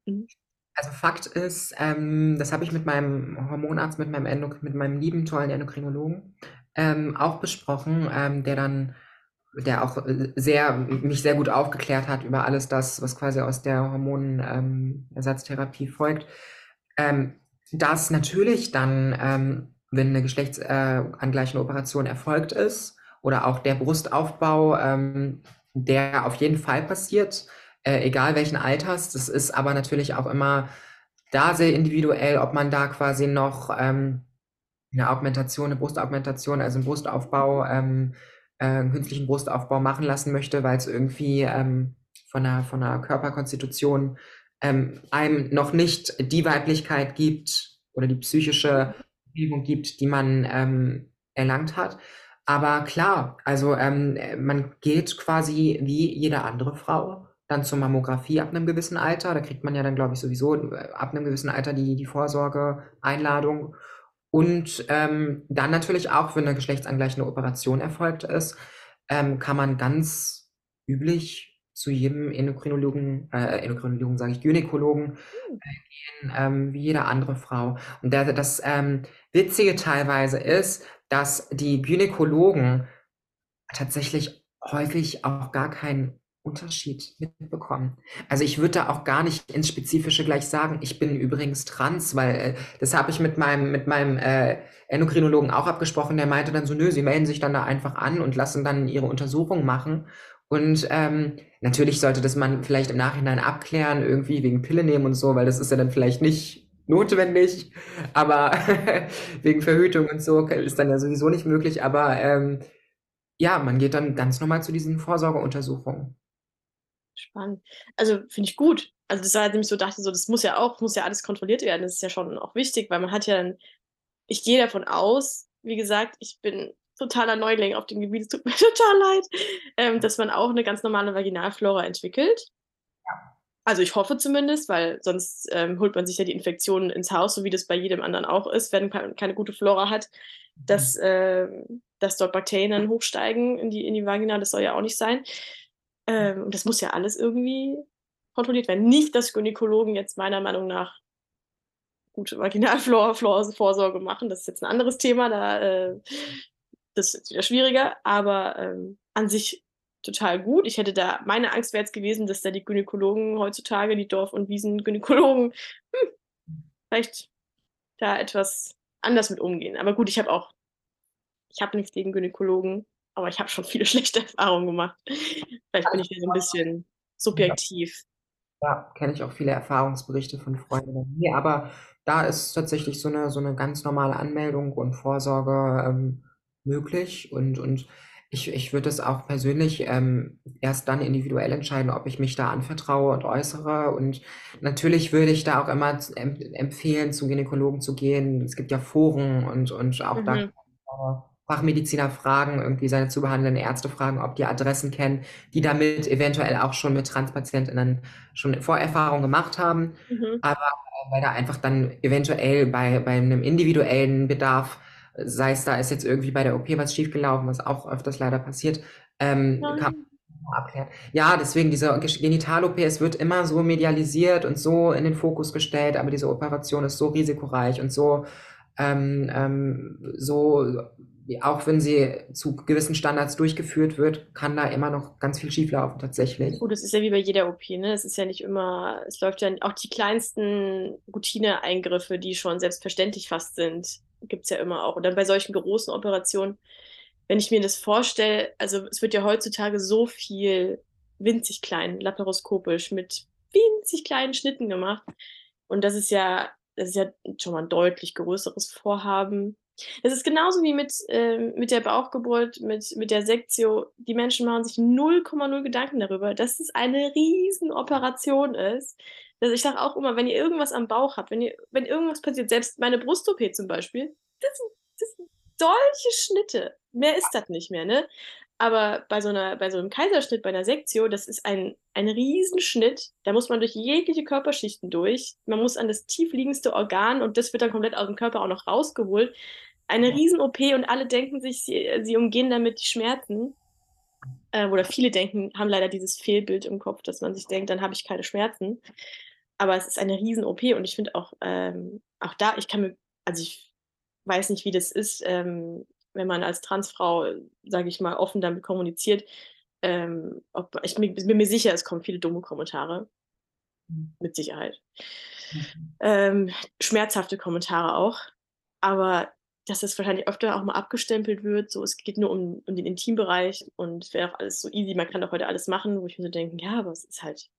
Mhm. Also Fakt ist, ähm, das habe ich mit meinem Hormonarzt, mit meinem Endok mit meinem lieben, tollen Endokrinologen ähm, auch besprochen, ähm, der dann, der auch äh, sehr, mich sehr gut aufgeklärt hat über alles das, was quasi aus der Hormonersatztherapie ähm, folgt. Ähm, dass natürlich dann, wenn eine geschlechtsangleichende Operation erfolgt ist oder auch der Brustaufbau, ähm, der auf jeden Fall passiert, äh, egal welchen Alters. Das ist aber natürlich auch immer da sehr individuell, ob man da quasi noch ähm, eine Augmentation, eine Brustaugmentation, also einen Brustaufbau, ähm, äh, einen künstlichen Brustaufbau machen lassen möchte, weil es irgendwie ähm, von, der, von der Körperkonstitution ähm, einem noch nicht die Weiblichkeit gibt oder die psychische Bewegung gibt, die man ähm, erlangt hat. Aber klar, also ähm, man geht quasi wie jede andere Frau dann zur Mammographie ab einem gewissen Alter. Da kriegt man ja dann, glaube ich, sowieso äh, ab einem gewissen Alter die, die Vorsorgeeinladung. Und ähm, dann natürlich auch, wenn eine geschlechtsangleichende Operation erfolgt ist, ähm, kann man ganz üblich zu jedem Endokrinologen, äh, Endokrinologen sage ich, Gynäkologen äh, gehen, ähm, wie jede andere Frau. Und der, das ähm, Witzige teilweise ist, dass die Gynäkologen tatsächlich häufig auch gar keinen Unterschied mitbekommen. Also ich würde da auch gar nicht ins Spezifische gleich sagen, ich bin übrigens trans, weil äh, das habe ich mit meinem, mit meinem äh, Endokrinologen auch abgesprochen, der meinte dann so, nö, sie melden sich dann da einfach an und lassen dann ihre Untersuchung machen. Und ähm, natürlich sollte das man vielleicht im Nachhinein abklären, irgendwie wegen Pille nehmen und so, weil das ist ja dann vielleicht nicht notwendig, aber wegen Verhütung und so ist dann ja sowieso nicht möglich. Aber ähm, ja, man geht dann ganz normal zu diesen Vorsorgeuntersuchungen. Spannend. Also finde ich gut. Also das war halt nämlich so, dachte so, das muss ja auch, muss ja alles kontrolliert werden. Das ist ja schon auch wichtig, weil man hat ja dann, ich gehe davon aus, wie gesagt, ich bin totaler Neuling auf dem Gebiet, es tut mir total leid, ähm, dass man auch eine ganz normale Vaginalflora entwickelt. Ja. Also ich hoffe zumindest, weil sonst ähm, holt man sich ja die Infektionen ins Haus, so wie das bei jedem anderen auch ist, wenn man keine gute Flora hat, dass, äh, dass dort Bakterien dann hochsteigen in die, in die Vagina, das soll ja auch nicht sein. Ähm, und das muss ja alles irgendwie kontrolliert werden. Nicht, dass Gynäkologen jetzt meiner Meinung nach gute Vaginalvorsorge machen. Das ist jetzt ein anderes Thema. Da, äh, das ist wieder schwieriger. Aber ähm, an sich total gut. Ich hätte da, meine Angst wäre jetzt gewesen, dass da die Gynäkologen heutzutage, die Dorf- und Wiesen-Gynäkologen, hm, vielleicht da etwas anders mit umgehen. Aber gut, ich habe auch, ich habe nichts gegen Gynäkologen aber ich habe schon viele schlechte Erfahrungen gemacht. Vielleicht bin ich hier so ein bisschen subjektiv. Ja, kenne ich auch viele Erfahrungsberichte von Freunden. Nee, aber da ist tatsächlich so eine, so eine ganz normale Anmeldung und Vorsorge ähm, möglich. Und, und ich, ich würde es auch persönlich ähm, erst dann individuell entscheiden, ob ich mich da anvertraue und äußere. Und natürlich würde ich da auch immer empfehlen, zum Gynäkologen zu gehen. Es gibt ja Foren und, und auch mhm. da Fachmediziner fragen, irgendwie seine zu behandelnden Ärzte fragen, ob die Adressen kennen, die damit eventuell auch schon mit TranspatientInnen schon Vorerfahrungen gemacht haben. Mhm. Aber äh, weil da einfach dann eventuell bei, bei einem individuellen Bedarf, sei es da ist jetzt irgendwie bei der OP was schiefgelaufen, was auch öfters leider passiert, ähm, kann abklären. Ja, deswegen diese Genital-OP, es wird immer so medialisiert und so in den Fokus gestellt, aber diese Operation ist so risikoreich und so ähm, ähm, so auch wenn sie zu gewissen Standards durchgeführt wird, kann da immer noch ganz viel schieflaufen tatsächlich. Gut, es ist ja wie bei jeder OP, ne? Es ist ja nicht immer, es läuft ja auch die kleinsten Routineeingriffe, die schon selbstverständlich fast sind, gibt es ja immer auch. Und dann bei solchen großen Operationen, wenn ich mir das vorstelle, also es wird ja heutzutage so viel winzig klein, laparoskopisch, mit winzig kleinen Schnitten gemacht. Und das ist ja, das ist ja schon mal ein deutlich größeres Vorhaben. Es ist genauso wie mit, äh, mit der Bauchgeburt, mit, mit der Sektio. Die Menschen machen sich 0,0 Gedanken darüber, dass es eine Riesenoperation ist. Also ich sage auch immer, wenn ihr irgendwas am Bauch habt, wenn, ihr, wenn irgendwas passiert, selbst meine Brust-OP zum Beispiel, das sind, das sind solche Schnitte. Mehr ist das nicht mehr, ne? Aber bei so, einer, bei so einem Kaiserschnitt, bei einer Sektio, das ist ein, ein Riesenschnitt. Da muss man durch jegliche Körperschichten durch. Man muss an das tiefliegendste Organ und das wird dann komplett aus dem Körper auch noch rausgeholt. Eine Riesen-OP und alle denken sich, sie, sie umgehen damit die Schmerzen. Äh, oder viele denken, haben leider dieses Fehlbild im Kopf, dass man sich denkt, dann habe ich keine Schmerzen. Aber es ist eine Riesen-OP und ich finde auch, ähm, auch da, ich kann mir, also ich weiß nicht, wie das ist, ähm, wenn man als Transfrau, sage ich mal, offen damit kommuniziert, ähm, ob, ich bin, bin, mir sicher, es kommen viele dumme Kommentare. Mhm. Mit Sicherheit. Mhm. Ähm, schmerzhafte Kommentare auch. Aber dass das wahrscheinlich öfter auch mal abgestempelt wird, so es geht nur um, um den Intimbereich und es wäre auch alles so easy, man kann doch heute alles machen, wo ich mir so denke, ja, aber es ist halt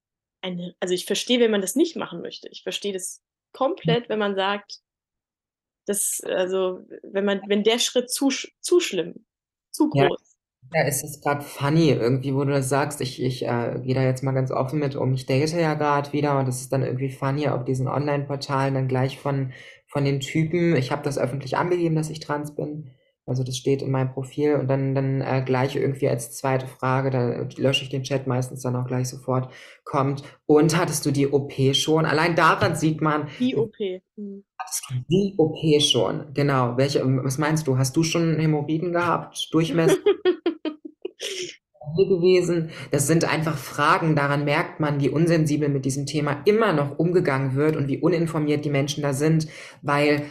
eine, also ich verstehe, wenn man das nicht machen möchte. Ich verstehe das komplett, wenn man sagt, das, also, wenn man, wenn der Schritt zu, zu schlimm, zu groß. Ja, ja es ist gerade funny, irgendwie, wo du das sagst, ich, ich äh, gehe da jetzt mal ganz offen mit um, ich date ja gerade wieder und das ist dann irgendwie funny auf diesen Online-Portalen dann gleich von, von den Typen, ich habe das öffentlich angegeben, dass ich trans bin, also das steht in meinem Profil und dann, dann äh, gleich irgendwie als zweite Frage, da lösche ich den Chat meistens dann auch gleich sofort, kommt, und hattest du die OP schon? Allein daran sieht man. Die OP. Mhm. Hattest du die OP schon? Genau. Welche, was meinst du? Hast du schon Hämorrhoiden gehabt? Durchmesser? gewesen. Das sind einfach Fragen, daran merkt man, wie unsensibel mit diesem Thema immer noch umgegangen wird und wie uninformiert die Menschen da sind, weil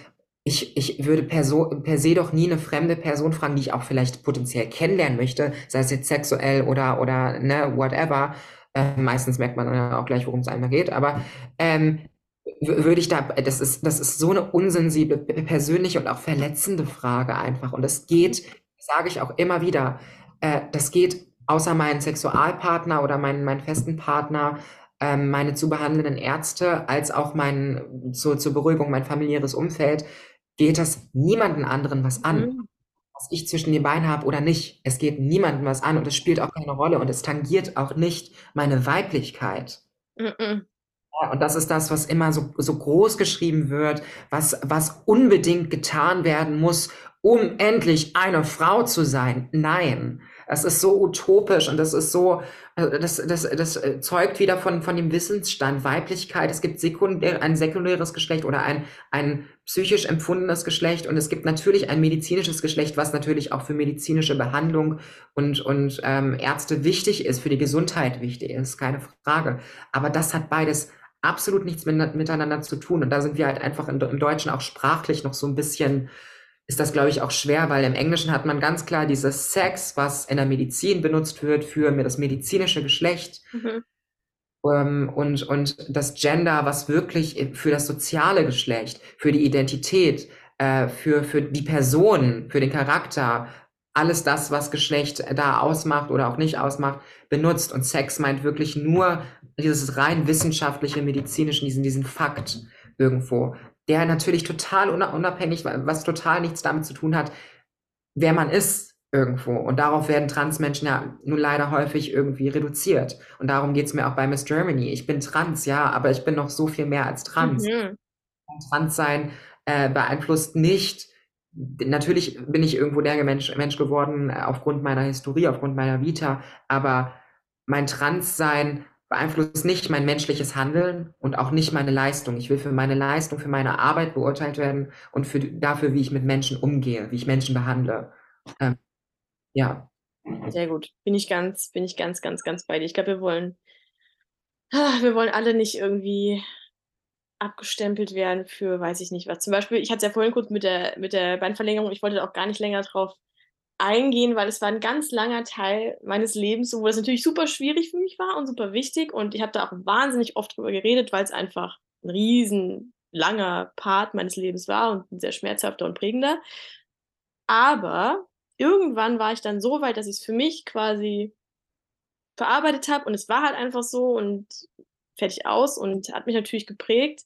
ich, ich würde per, per se doch nie eine fremde Person fragen, die ich auch vielleicht potenziell kennenlernen möchte, sei es jetzt sexuell oder, oder ne, whatever. Äh, meistens merkt man dann auch gleich, worum es einmal geht, aber ähm, würde ich da, das ist, das ist so eine unsensible, persönliche und auch verletzende Frage einfach. Und es geht, sage ich auch immer wieder, äh, das geht außer meinen Sexualpartner oder meinen, meinen festen Partner, äh, meine zu behandelnden Ärzte, als auch mein, so, zur Beruhigung mein familiäres Umfeld, geht das niemanden anderen was an. Mhm. Was ich zwischen den Beinen habe oder nicht. Es geht niemandem was an und es spielt auch keine Rolle und es tangiert auch nicht meine Weiblichkeit. Mhm. Ja, und das ist das, was immer so, so groß geschrieben wird, was, was unbedingt getan werden muss, um endlich eine Frau zu sein. Nein, das ist so utopisch und das ist so, also das, das, das äh, zeugt wieder von, von dem Wissensstand. Weiblichkeit, es gibt sekundär, ein sekundäres Geschlecht oder ein, ein psychisch empfundenes Geschlecht und es gibt natürlich ein medizinisches Geschlecht, was natürlich auch für medizinische Behandlung und, und ähm, Ärzte wichtig ist, für die Gesundheit wichtig ist, keine Frage. Aber das hat beides absolut nichts mit, miteinander zu tun und da sind wir halt einfach im Deutschen auch sprachlich noch so ein bisschen ist das, glaube ich, auch schwer, weil im Englischen hat man ganz klar dieses Sex, was in der Medizin benutzt wird für das medizinische Geschlecht. Mhm. Ähm, und, und das Gender, was wirklich für das soziale Geschlecht, für die Identität, äh, für, für die Person, für den Charakter, alles das, was Geschlecht da ausmacht oder auch nicht ausmacht, benutzt. Und Sex meint wirklich nur dieses rein wissenschaftliche, medizinische, diesen, diesen Fakt irgendwo der natürlich total unabhängig, was total nichts damit zu tun hat, wer man ist irgendwo. Und darauf werden Transmenschen ja nun leider häufig irgendwie reduziert. Und darum geht es mir auch bei Miss Germany. Ich bin trans, ja, aber ich bin noch so viel mehr als trans. Mhm. Trans sein äh, beeinflusst nicht, natürlich bin ich irgendwo der Mensch, Mensch geworden äh, aufgrund meiner Historie, aufgrund meiner Vita, aber mein Transsein beeinflusst nicht mein menschliches Handeln und auch nicht meine Leistung. Ich will für meine Leistung, für meine Arbeit beurteilt werden und für, dafür, wie ich mit Menschen umgehe, wie ich Menschen behandle. Ähm, ja. Sehr gut. Bin ich ganz, bin ich ganz, ganz, ganz bei dir. Ich glaube, wir wollen, ah, wir wollen alle nicht irgendwie abgestempelt werden für, weiß ich nicht was. Zum Beispiel, ich hatte es ja vorhin kurz mit der, mit der Beinverlängerung, ich wollte auch gar nicht länger drauf eingehen, weil es war ein ganz langer Teil meines Lebens, wo das natürlich super schwierig für mich war und super wichtig. Und ich habe da auch wahnsinnig oft drüber geredet, weil es einfach ein riesen langer Part meines Lebens war und ein sehr schmerzhafter und prägender. Aber irgendwann war ich dann so weit, dass ich es für mich quasi verarbeitet habe und es war halt einfach so und fertig aus und hat mich natürlich geprägt.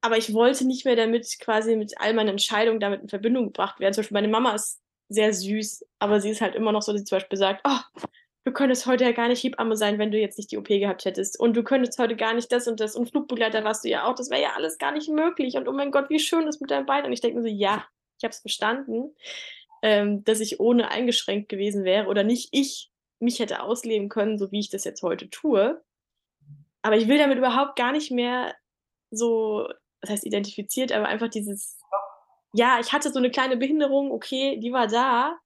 Aber ich wollte nicht mehr damit quasi mit all meinen Entscheidungen damit in Verbindung gebracht werden. Zum Beispiel meine Mama ist sehr süß, aber sie ist halt immer noch so, dass sie zum Beispiel sagt, oh, du könntest heute ja gar nicht Hebamme sein, wenn du jetzt nicht die OP gehabt hättest. Und du könntest heute gar nicht das und das. Und Flugbegleiter warst du ja auch. Das wäre ja alles gar nicht möglich. Und oh mein Gott, wie schön ist mit deinem Bein. Und ich denke mir so, ja, ich habe es verstanden, ähm, dass ich ohne eingeschränkt gewesen wäre oder nicht ich mich hätte ausleben können, so wie ich das jetzt heute tue. Aber ich will damit überhaupt gar nicht mehr so, das heißt identifiziert, aber einfach dieses, ja, ich hatte so eine kleine Behinderung, okay, die war da,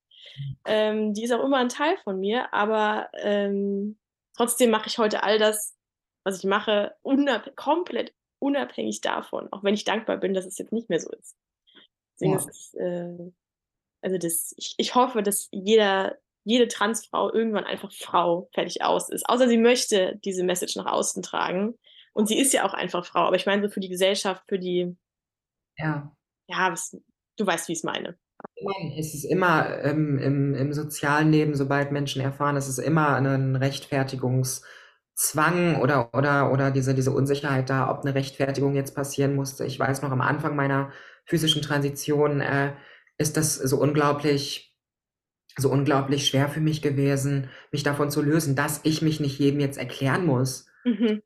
ähm, die ist auch immer ein Teil von mir, aber ähm, trotzdem mache ich heute all das, was ich mache, unab komplett unabhängig davon, auch wenn ich dankbar bin, dass es jetzt nicht mehr so ist. Deswegen ja. ist es, äh, also das, ich, ich hoffe, dass jeder, jede Transfrau irgendwann einfach Frau fertig aus ist. Außer sie möchte diese Message nach außen tragen. Und sie ist ja auch einfach Frau. Aber ich meine, so für die Gesellschaft, für die. Ja. Ja, was, du weißt, wie ich es meine. Es ist immer ähm, im, im sozialen Leben, sobald Menschen erfahren, es ist immer ein Rechtfertigungszwang oder, oder, oder diese, diese Unsicherheit da, ob eine Rechtfertigung jetzt passieren musste. Ich weiß noch am Anfang meiner physischen Transition äh, ist das so unglaublich, so unglaublich schwer für mich gewesen, mich davon zu lösen, dass ich mich nicht jedem jetzt erklären muss. Mhm.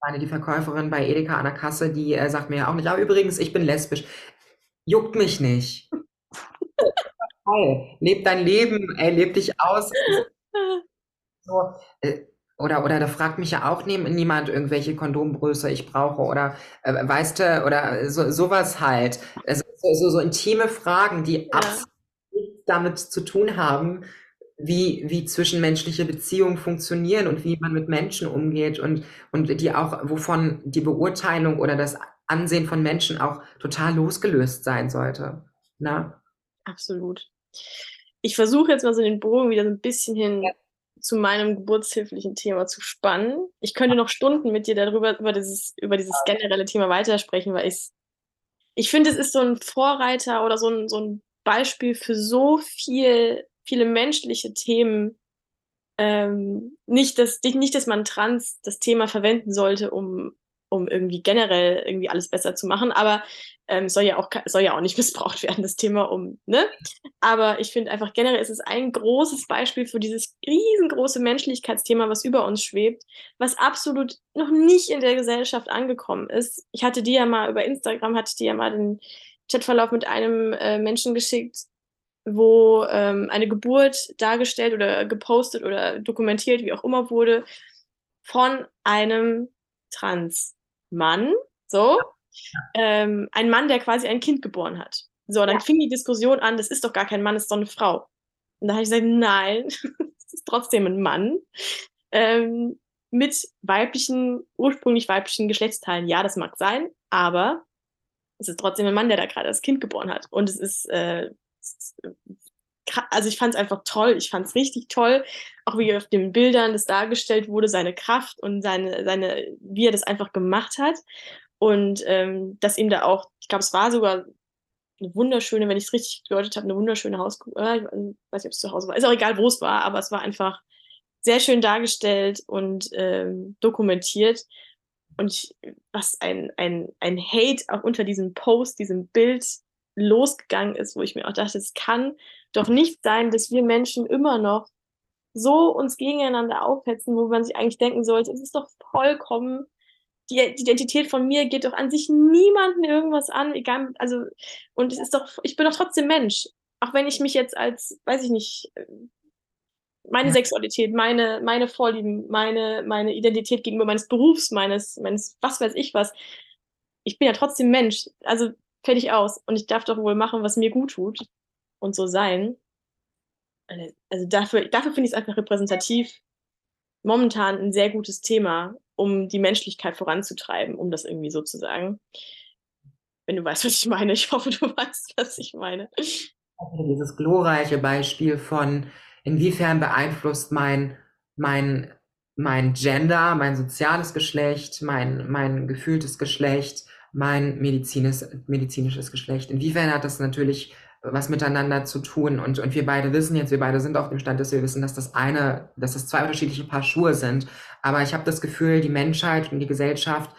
Meine, die Verkäuferin bei Edeka an der Kasse, die äh, sagt mir ja auch nicht, ja, übrigens, ich bin lesbisch. Juckt mich nicht. Leb dein Leben, ey, leb dich aus. So, äh, oder, oder da fragt mich ja auch niemand irgendwelche Kondomgröße ich brauche oder äh, weißt du, oder so, sowas halt. Also, so, so intime Fragen, die ja. absolut nichts damit zu tun haben, wie, wie zwischenmenschliche Beziehungen funktionieren und wie man mit Menschen umgeht und, und die auch, wovon die Beurteilung oder das Ansehen von Menschen auch total losgelöst sein sollte. Na? Absolut. Ich versuche jetzt mal so den Bogen wieder so ein bisschen hin ja. zu meinem geburtshilflichen Thema zu spannen. Ich könnte noch Stunden mit dir darüber, über dieses, über dieses generelle Thema weitersprechen, weil ich ich finde, es ist so ein Vorreiter oder so ein, so ein Beispiel für so viel, viele menschliche Themen. Ähm, nicht, dass, nicht, dass man trans das Thema verwenden sollte, um um irgendwie generell irgendwie alles besser zu machen. Aber ähm, soll ja auch soll ja auch nicht missbraucht werden, das Thema um, ne? Aber ich finde einfach generell ist es ein großes Beispiel für dieses riesengroße Menschlichkeitsthema, was über uns schwebt, was absolut noch nicht in der Gesellschaft angekommen ist. Ich hatte dir ja mal über Instagram, hatte dir ja mal den Chatverlauf mit einem äh, Menschen geschickt, wo ähm, eine Geburt dargestellt oder gepostet oder dokumentiert, wie auch immer wurde, von einem Trans-Mann, so, ähm, ein Mann, der quasi ein Kind geboren hat. So, dann ja. fing die Diskussion an, das ist doch gar kein Mann, das ist doch eine Frau. Und da habe ich gesagt, nein, das ist trotzdem ein Mann. Ähm, mit weiblichen, ursprünglich weiblichen Geschlechtsteilen. Ja, das mag sein, aber es ist trotzdem ein Mann, der da gerade das Kind geboren hat. Und es ist, äh, es ist also ich fand es einfach toll. Ich fand es richtig toll, auch wie auf den Bildern das dargestellt wurde, seine Kraft und seine, seine, wie er das einfach gemacht hat. Und ähm, dass ihm da auch, ich glaube, es war sogar eine wunderschöne, wenn ich es richtig gedeutet habe, eine wunderschöne Haus, äh, ich weiß nicht, ob es zu Hause war, ist auch egal, wo es war, aber es war einfach sehr schön dargestellt und ähm, dokumentiert. Und ich, was ein, ein, ein Hate auch unter diesem Post, diesem Bild losgegangen ist, wo ich mir auch dachte, es kann doch nicht sein, dass wir Menschen immer noch so uns gegeneinander aufhetzen, wo man sich eigentlich denken sollte, es ist doch vollkommen, die, Identität von mir geht doch an sich niemanden irgendwas an, egal, also, und es ist doch, ich bin doch trotzdem Mensch. Auch wenn ich mich jetzt als, weiß ich nicht, meine ja. Sexualität, meine, meine Vorlieben, meine, meine Identität gegenüber meines Berufs, meines, meines, was weiß ich was. Ich bin ja trotzdem Mensch. Also fertig aus. Und ich darf doch wohl machen, was mir gut tut und so sein. Also dafür, dafür finde ich es einfach repräsentativ. Momentan ein sehr gutes Thema, um die Menschlichkeit voranzutreiben, um das irgendwie so zu sagen. Wenn du weißt, was ich meine. Ich hoffe, du weißt, was ich meine. Dieses glorreiche Beispiel von, inwiefern beeinflusst mein, mein, mein Gender, mein soziales Geschlecht, mein, mein gefühltes Geschlecht, mein medizinisches, medizinisches Geschlecht. Inwiefern hat das natürlich was miteinander zu tun. Und, und wir beide wissen jetzt, wir beide sind auf dem Stand, dass wir wissen, dass das eine, dass das zwei unterschiedliche Paar Schuhe sind. Aber ich habe das Gefühl, die Menschheit und die Gesellschaft,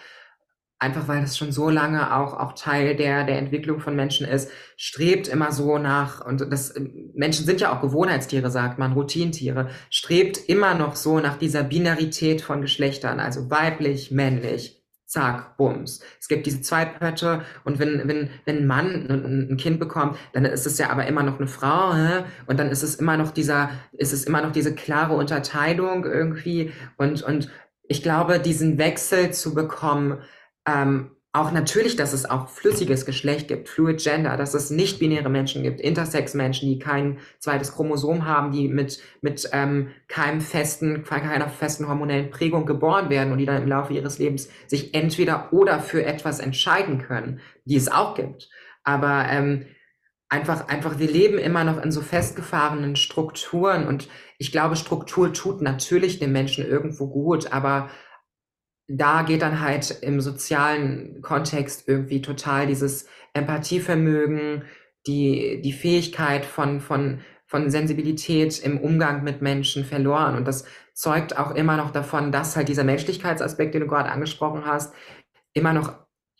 einfach weil das schon so lange auch, auch Teil der, der Entwicklung von Menschen ist, strebt immer so nach, und das, Menschen sind ja auch Gewohnheitstiere, sagt man, Routintiere, strebt immer noch so nach dieser Binarität von Geschlechtern, also weiblich, männlich, zack, bums. Es gibt diese zwei Pötte und wenn, wenn, wenn ein Mann ein, ein, Kind bekommt, dann ist es ja aber immer noch eine Frau, hä? und dann ist es immer noch dieser, ist es immer noch diese klare Unterteilung irgendwie und, und ich glaube, diesen Wechsel zu bekommen, ähm, auch natürlich, dass es auch flüssiges Geschlecht gibt, Fluid Gender, dass es nicht-binäre Menschen gibt, Intersex-Menschen, die kein zweites Chromosom haben, die mit, mit ähm, keinem festen, keiner festen hormonellen Prägung geboren werden und die dann im Laufe ihres Lebens sich entweder oder für etwas entscheiden können, die es auch gibt. Aber ähm, einfach, einfach, wir leben immer noch in so festgefahrenen Strukturen und ich glaube, Struktur tut natürlich dem Menschen irgendwo gut, aber da geht dann halt im sozialen Kontext irgendwie total dieses Empathievermögen, die, die Fähigkeit von, von, von Sensibilität im Umgang mit Menschen verloren. Und das zeugt auch immer noch davon, dass halt dieser Menschlichkeitsaspekt, den du gerade angesprochen hast, immer noch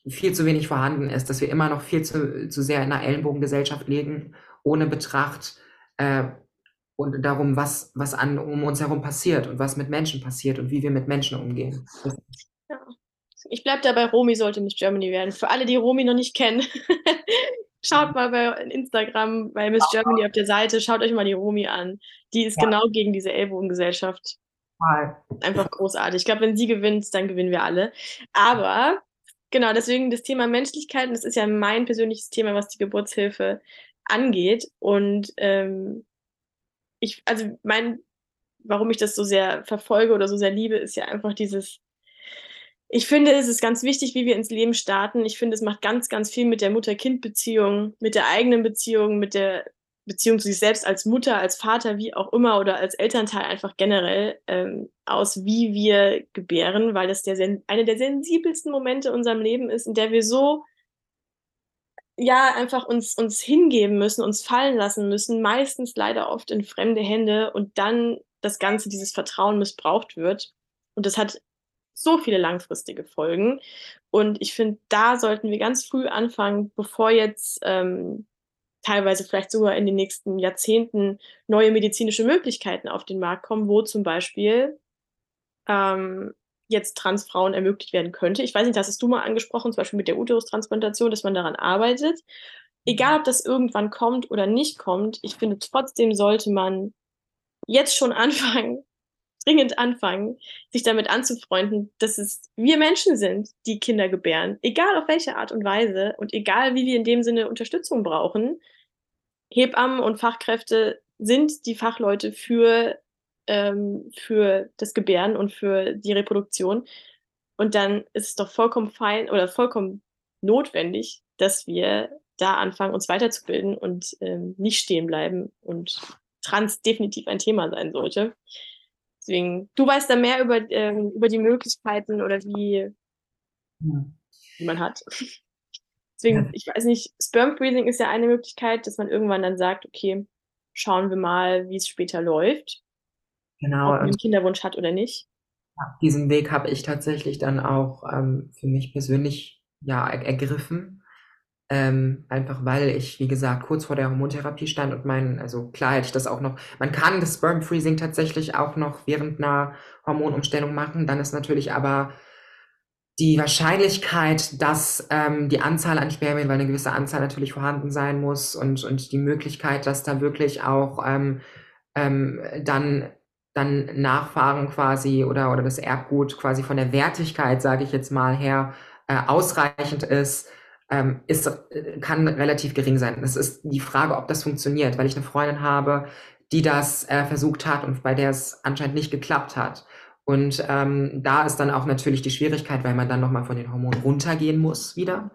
viel zu wenig vorhanden ist, dass wir immer noch viel zu, zu sehr in einer Ellenbogengesellschaft leben, ohne Betracht äh, und darum, was, was an, um uns herum passiert und was mit Menschen passiert und wie wir mit Menschen umgehen. Ja. Ich bleibe dabei, Romy sollte Miss Germany werden. Für alle, die Romy noch nicht kennen, schaut mal bei Instagram, bei Miss Germany auf der Seite, schaut euch mal die Romy an. Die ist ja. genau gegen diese Ellbogengesellschaft. Einfach großartig. Ich glaube, wenn sie gewinnt, dann gewinnen wir alle. Aber genau, deswegen das Thema Menschlichkeit, und das ist ja mein persönliches Thema, was die Geburtshilfe angeht. Und ähm, ich, also mein, warum ich das so sehr verfolge oder so sehr liebe, ist ja einfach dieses, ich finde, es ist ganz wichtig, wie wir ins Leben starten. Ich finde, es macht ganz, ganz viel mit der Mutter-Kind-Beziehung, mit der eigenen Beziehung, mit der Beziehung zu sich selbst als Mutter, als Vater, wie auch immer, oder als Elternteil einfach generell ähm, aus, wie wir gebären, weil das der, eine der sensibelsten Momente in unserem Leben ist, in der wir so ja, einfach uns, uns hingeben müssen, uns fallen lassen müssen, meistens leider oft in fremde Hände und dann das Ganze, dieses Vertrauen missbraucht wird. Und das hat so viele langfristige Folgen. Und ich finde, da sollten wir ganz früh anfangen, bevor jetzt ähm, teilweise vielleicht sogar in den nächsten Jahrzehnten neue medizinische Möglichkeiten auf den Markt kommen, wo zum Beispiel ähm, jetzt Transfrauen ermöglicht werden könnte. Ich weiß nicht, das hast du mal angesprochen, zum Beispiel mit der Uterustransplantation, dass man daran arbeitet. Egal, ob das irgendwann kommt oder nicht kommt, ich finde trotzdem sollte man jetzt schon anfangen, dringend anfangen, sich damit anzufreunden, dass es wir Menschen sind, die Kinder gebären, egal auf welche Art und Weise und egal wie wir in dem Sinne Unterstützung brauchen. Hebammen und Fachkräfte sind die Fachleute für ähm, für das Gebären und für die Reproduktion. Und dann ist es doch vollkommen fein oder vollkommen notwendig, dass wir da anfangen, uns weiterzubilden und ähm, nicht stehen bleiben und Trans definitiv ein Thema sein sollte. Deswegen, du weißt da mehr über, ähm, über die Möglichkeiten oder wie, ja. wie man hat. Deswegen, ja. ich weiß nicht, Sperm Freezing ist ja eine Möglichkeit, dass man irgendwann dann sagt, okay, schauen wir mal, wie es später läuft. Genau. Ob man einen Kinderwunsch hat oder nicht. Ja, diesen Weg habe ich tatsächlich dann auch ähm, für mich persönlich ja er ergriffen. Ähm, einfach weil ich, wie gesagt, kurz vor der Hormontherapie stand und mein, also klar hätte ich das auch noch, man kann das Sperm Freezing tatsächlich auch noch während einer Hormonumstellung machen, dann ist natürlich aber die Wahrscheinlichkeit, dass ähm, die Anzahl an Spermien, weil eine gewisse Anzahl natürlich vorhanden sein muss und, und die Möglichkeit, dass da wirklich auch ähm, ähm, dann dann Nachfahren quasi oder, oder das Erbgut quasi von der Wertigkeit, sage ich jetzt mal her, äh, ausreichend ist, ähm, ist, äh, kann relativ gering sein. Es ist die Frage, ob das funktioniert, weil ich eine Freundin habe, die das äh, versucht hat und bei der es anscheinend nicht geklappt hat. Und ähm, da ist dann auch natürlich die Schwierigkeit, weil man dann nochmal von den Hormonen runtergehen muss wieder.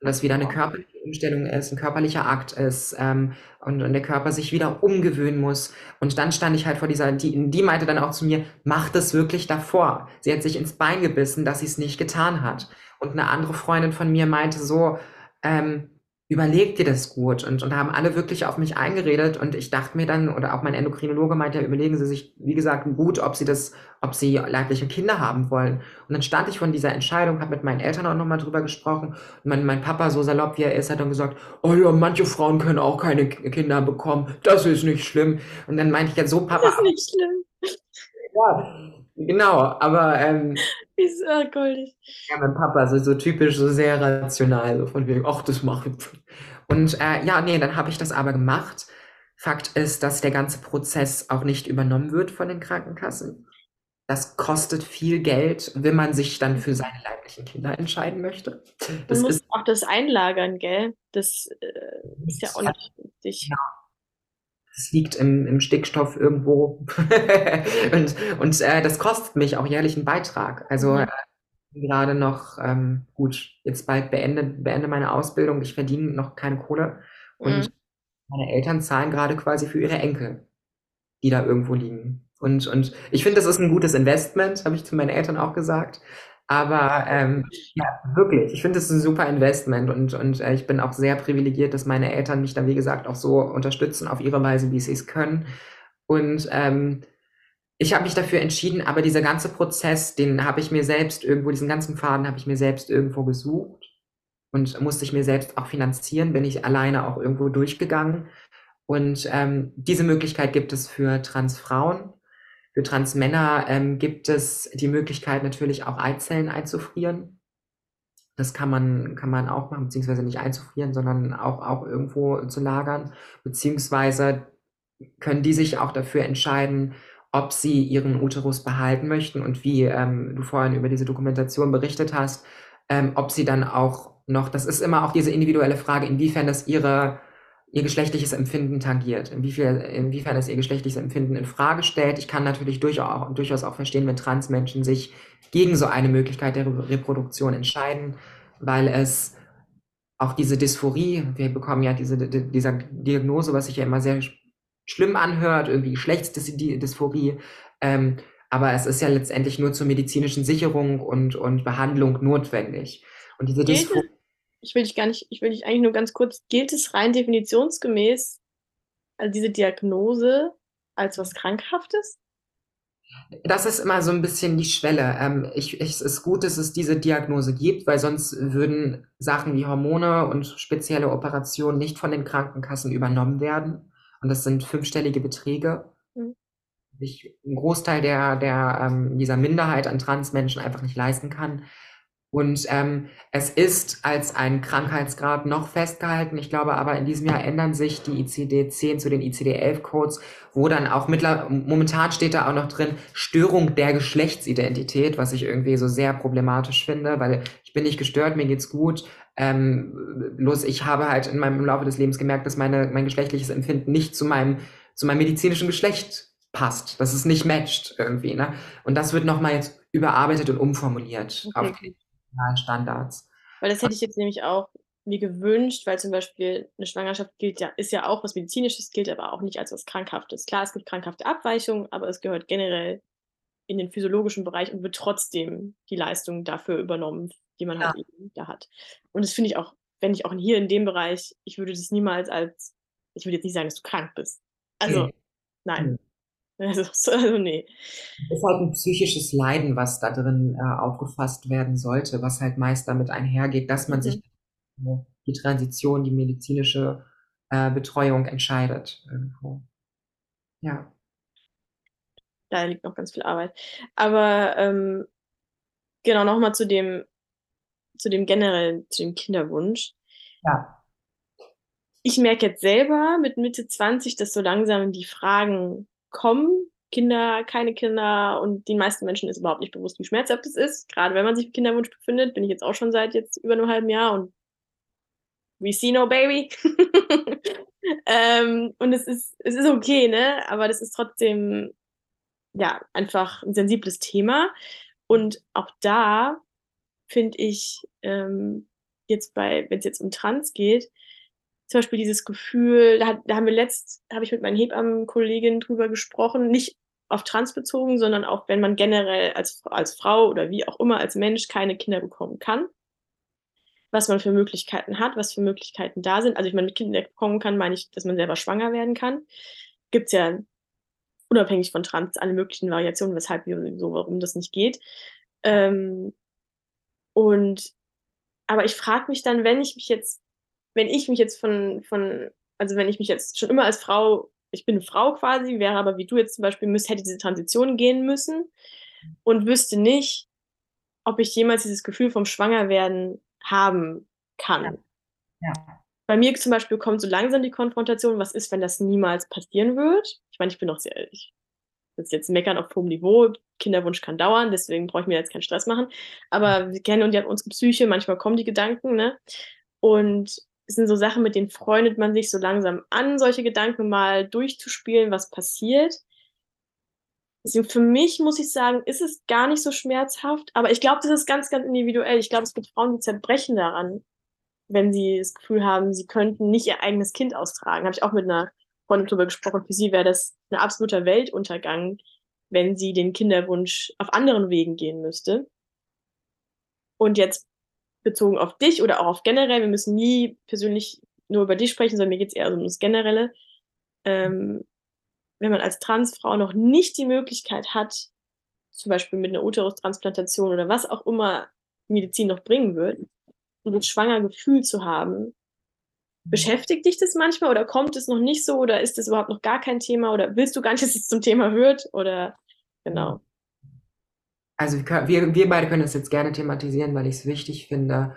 Und das wieder eine körperliche Umstellung ist, ein körperlicher Akt ist ähm, und, und der Körper sich wieder umgewöhnen muss. Und dann stand ich halt vor dieser, die, die meinte dann auch zu mir, mach das wirklich davor. Sie hat sich ins Bein gebissen, dass sie es nicht getan hat. Und eine andere Freundin von mir meinte so, ähm, überleg dir das gut und, und haben alle wirklich auf mich eingeredet und ich dachte mir dann, oder auch mein Endokrinologe meinte ja, überlegen Sie sich, wie gesagt, gut, ob Sie das, ob Sie leibliche Kinder haben wollen. Und dann stand ich von dieser Entscheidung, habe mit meinen Eltern auch nochmal drüber gesprochen und mein, mein Papa, so salopp wie er ist, hat dann gesagt, oh ja, manche Frauen können auch keine Kinder bekommen, das ist nicht schlimm. Und dann meinte ich ja so, Papa. Das ist nicht schlimm. Ja, genau, aber ähm, ist äh, goldig. Ja, mein Papa, so, so typisch, so sehr rational, so von wegen, ach, das mache ich. Und äh, ja, nee, dann habe ich das aber gemacht. Fakt ist, dass der ganze Prozess auch nicht übernommen wird von den Krankenkassen. Das kostet viel Geld, wenn man sich dann für seine leiblichen Kinder entscheiden möchte. Das man muss ist, auch das einlagern, gell? Das äh, ist ja auch nicht richtig. Ja. Das liegt im, im Stickstoff irgendwo. und und äh, das kostet mich auch jährlich einen Beitrag. Also mhm. äh, gerade noch, ähm, gut, jetzt bald beende, beende meine Ausbildung. Ich verdiene noch keine Kohle. Und mhm. meine Eltern zahlen gerade quasi für ihre Enkel, die da irgendwo liegen. Und, und ich finde, das ist ein gutes Investment, habe ich zu meinen Eltern auch gesagt. Aber ähm, ja, wirklich, ich finde es ein super Investment und, und äh, ich bin auch sehr privilegiert, dass meine Eltern mich dann, wie gesagt, auch so unterstützen auf ihre Weise, wie sie es können. Und ähm, ich habe mich dafür entschieden, aber dieser ganze Prozess, den habe ich mir selbst irgendwo, diesen ganzen Faden habe ich mir selbst irgendwo gesucht und musste ich mir selbst auch finanzieren, bin ich alleine auch irgendwo durchgegangen. Und ähm, diese Möglichkeit gibt es für Transfrauen. Für Transmänner ähm, gibt es die Möglichkeit natürlich auch Eizellen einzufrieren. Das kann man, kann man auch machen, beziehungsweise nicht einzufrieren, sondern auch, auch irgendwo zu lagern. Beziehungsweise können die sich auch dafür entscheiden, ob sie ihren Uterus behalten möchten und wie ähm, du vorhin über diese Dokumentation berichtet hast, ähm, ob sie dann auch noch, das ist immer auch diese individuelle Frage, inwiefern das ihre ihr geschlechtliches Empfinden tangiert, inwiefern, inwiefern es ihr geschlechtliches Empfinden in Frage stellt. Ich kann natürlich durchaus, durchaus auch verstehen, wenn Transmenschen sich gegen so eine Möglichkeit der Reproduktion entscheiden, weil es auch diese Dysphorie, wir bekommen ja diese, dieser Diagnose, was sich ja immer sehr schlimm anhört, irgendwie Geschlechtsdysphorie, ähm, aber es ist ja letztendlich nur zur medizinischen Sicherung und, und Behandlung notwendig. Und diese Dysphorie ich will dich gar nicht, ich will dich eigentlich nur ganz kurz, gilt es rein definitionsgemäß, also diese Diagnose als was Krankhaftes? Das ist immer so ein bisschen die Schwelle. Ähm, ich, es ist gut, dass es diese Diagnose gibt, weil sonst würden Sachen wie Hormone und spezielle Operationen nicht von den Krankenkassen übernommen werden. Und das sind fünfstellige Beträge. Mhm. Ich einen Großteil der, der, ähm, dieser Minderheit an Transmenschen einfach nicht leisten kann. Und ähm, es ist als ein Krankheitsgrad noch festgehalten. Ich glaube aber, in diesem Jahr ändern sich die ICD-10 zu den ICD-11-Codes, wo dann auch mittler momentan steht da auch noch drin Störung der Geschlechtsidentität, was ich irgendwie so sehr problematisch finde, weil ich bin nicht gestört, mir geht's gut. Ähm, bloß ich habe halt in meinem im Laufe des Lebens gemerkt, dass meine, mein geschlechtliches Empfinden nicht zu meinem, zu meinem medizinischen Geschlecht passt, dass es nicht matcht irgendwie. Ne? Und das wird nochmal jetzt überarbeitet und umformuliert okay. auf die Standards. Weil das hätte ich jetzt nämlich auch mir gewünscht, weil zum Beispiel eine Schwangerschaft gilt ja, ist ja auch was Medizinisches, gilt aber auch nicht als was Krankhaftes. Klar, es gibt krankhafte Abweichungen, aber es gehört generell in den physiologischen Bereich und wird trotzdem die Leistung dafür übernommen, die man halt ja. halt eben da hat. Und das finde ich auch, wenn ich auch hier in dem Bereich, ich würde das niemals als, ich würde jetzt nicht sagen, dass du krank bist. Also, okay. nein. Also, also nee. Es ist halt ein psychisches Leiden, was da drin äh, aufgefasst werden sollte, was halt meist damit einhergeht, dass man mhm. sich die Transition, die medizinische äh, Betreuung entscheidet irgendwo. Ja. Da liegt noch ganz viel Arbeit. Aber ähm, genau nochmal zu dem, zu dem generellen, zu dem Kinderwunsch. Ja. Ich merke jetzt selber mit Mitte 20, dass so langsam die Fragen kommen, Kinder, keine Kinder und den meisten Menschen ist überhaupt nicht bewusst, wie schmerzhaft es ist. Gerade wenn man sich im Kinderwunsch befindet, bin ich jetzt auch schon seit jetzt über einem halben Jahr und we see no baby. ähm, und es ist, es ist okay, ne? Aber das ist trotzdem, ja, einfach ein sensibles Thema. Und auch da finde ich, ähm, jetzt bei, wenn es jetzt um Trans geht, zum Beispiel dieses Gefühl, da, da haben wir letzt, habe ich mit meinen Hebammenkolleginnen drüber gesprochen, nicht auf Trans bezogen, sondern auch, wenn man generell als, als Frau oder wie auch immer als Mensch keine Kinder bekommen kann, was man für Möglichkeiten hat, was für Möglichkeiten da sind. Also ich meine, mit Kindern bekommen kann, meine ich, dass man selber schwanger werden kann. Gibt es ja unabhängig von Trans alle möglichen Variationen, weshalb, so, warum das nicht geht. Ähm, und aber ich frage mich dann, wenn ich mich jetzt, wenn ich mich jetzt von, von, also wenn ich mich jetzt schon immer als Frau, ich bin eine Frau quasi, wäre aber wie du jetzt zum Beispiel, müsste, hätte diese Transition gehen müssen und wüsste nicht, ob ich jemals dieses Gefühl vom Schwangerwerden haben kann. Ja. ja. Bei mir zum Beispiel kommt so langsam die Konfrontation, was ist, wenn das niemals passieren wird? Ich meine, ich bin noch sehr, ehrlich. das jetzt meckern auf hohem Niveau, Kinderwunsch kann dauern, deswegen brauche ich mir jetzt keinen Stress machen. Aber wir kennen und ja unsere Psyche, manchmal kommen die Gedanken, ne? Und es sind so Sachen, mit denen freundet man sich so langsam an, solche Gedanken mal durchzuspielen, was passiert. Deswegen für mich muss ich sagen, ist es gar nicht so schmerzhaft, aber ich glaube, das ist ganz, ganz individuell. Ich glaube, es gibt Frauen, die zerbrechen daran, wenn sie das Gefühl haben, sie könnten nicht ihr eigenes Kind austragen. Habe ich auch mit einer Freundin drüber gesprochen. Für sie wäre das ein absoluter Weltuntergang, wenn sie den Kinderwunsch auf anderen Wegen gehen müsste. Und jetzt bezogen auf dich oder auch auf generell, wir müssen nie persönlich nur über dich sprechen, sondern mir geht es eher um das Generelle. Ähm, wenn man als Transfrau noch nicht die Möglichkeit hat, zum Beispiel mit einer Uterustransplantation oder was auch immer Medizin noch bringen wird, ein schwanger Gefühl zu haben. Beschäftigt dich das manchmal oder kommt es noch nicht so oder ist das überhaupt noch gar kein Thema oder willst du gar nicht, dass es zum Thema wird oder genau? Also wir, wir beide können das jetzt gerne thematisieren, weil ich es wichtig finde.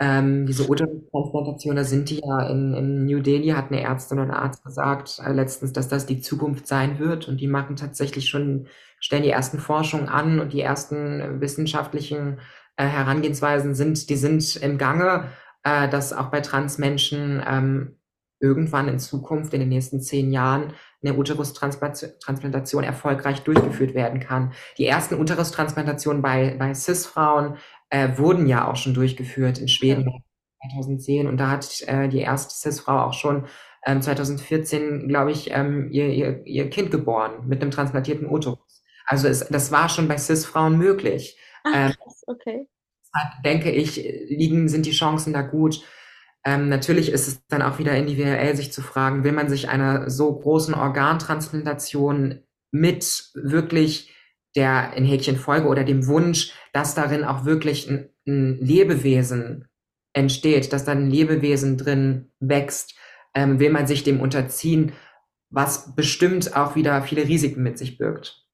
Ähm, diese Uterustransplantation, da sind die ja in, in New Delhi, hat eine Ärztin und ein Arzt gesagt äh, letztens, dass das die Zukunft sein wird und die machen tatsächlich schon, stellen die ersten Forschungen an und die ersten wissenschaftlichen äh, Herangehensweisen sind, die sind im Gange, äh, dass auch bei Transmenschen ähm, irgendwann in Zukunft, in den nächsten zehn Jahren, eine Uterustransplantation erfolgreich durchgeführt werden kann. Die ersten Uterustransplantationen bei, bei CIS-Frauen äh, wurden ja auch schon durchgeführt in Schweden ja. 2010 und da hat äh, die erste CIS-Frau auch schon ähm, 2014, glaube ich, ähm, ihr, ihr, ihr Kind geboren mit einem transplantierten Uterus. Also es, das war schon bei CIS-Frauen möglich. Ach, ähm, okay. Deshalb denke ich, liegen, sind die Chancen da gut. Ähm, natürlich ist es dann auch wieder individuell, sich zu fragen, will man sich einer so großen Organtransplantation mit wirklich der in Häkchen Folge oder dem Wunsch, dass darin auch wirklich ein, ein Lebewesen entsteht, dass da ein Lebewesen drin wächst, ähm, will man sich dem unterziehen, was bestimmt auch wieder viele Risiken mit sich birgt.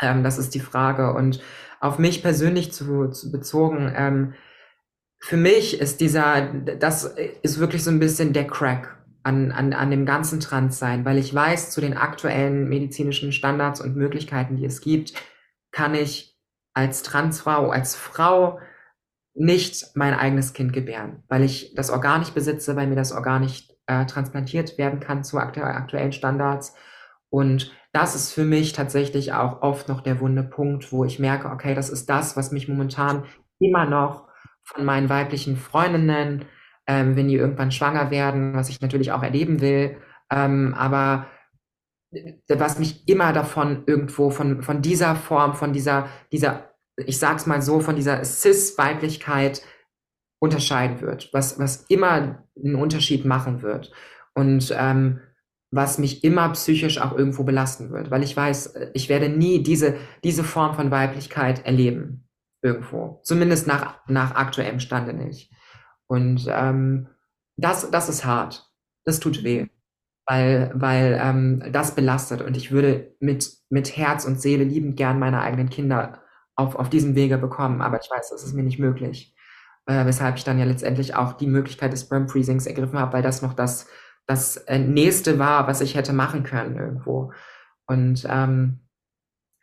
Ähm, das ist die Frage. Und auf mich persönlich zu, zu bezogen, ähm, für mich ist dieser, das ist wirklich so ein bisschen der Crack an, an, an dem ganzen Transsein, weil ich weiß, zu den aktuellen medizinischen Standards und Möglichkeiten, die es gibt, kann ich als Transfrau, als Frau nicht mein eigenes Kind gebären, weil ich das Organ nicht besitze, weil mir das Organ nicht äh, transplantiert werden kann zu aktu aktuellen Standards. Und das ist für mich tatsächlich auch oft noch der wunde Punkt, wo ich merke, okay, das ist das, was mich momentan immer noch von meinen weiblichen Freundinnen, ähm, wenn die irgendwann schwanger werden, was ich natürlich auch erleben will, ähm, aber äh, was mich immer davon irgendwo von, von dieser Form, von dieser, dieser, ich sag's mal so, von dieser Cis-Weiblichkeit unterscheiden wird, was, was immer einen Unterschied machen wird. Und ähm, was mich immer psychisch auch irgendwo belasten wird, weil ich weiß, ich werde nie diese, diese Form von Weiblichkeit erleben. Irgendwo. Zumindest nach, nach aktuellem Stande nicht. Und ähm, das, das ist hart. Das tut weh. Weil, weil ähm, das belastet. Und ich würde mit, mit Herz und Seele liebend gern meine eigenen Kinder auf, auf diesem Wege bekommen. Aber ich weiß, das ist mir nicht möglich. Äh, weshalb ich dann ja letztendlich auch die Möglichkeit des Sperm Freezings ergriffen habe, weil das noch das das äh, nächste war, was ich hätte machen können irgendwo. Und ähm,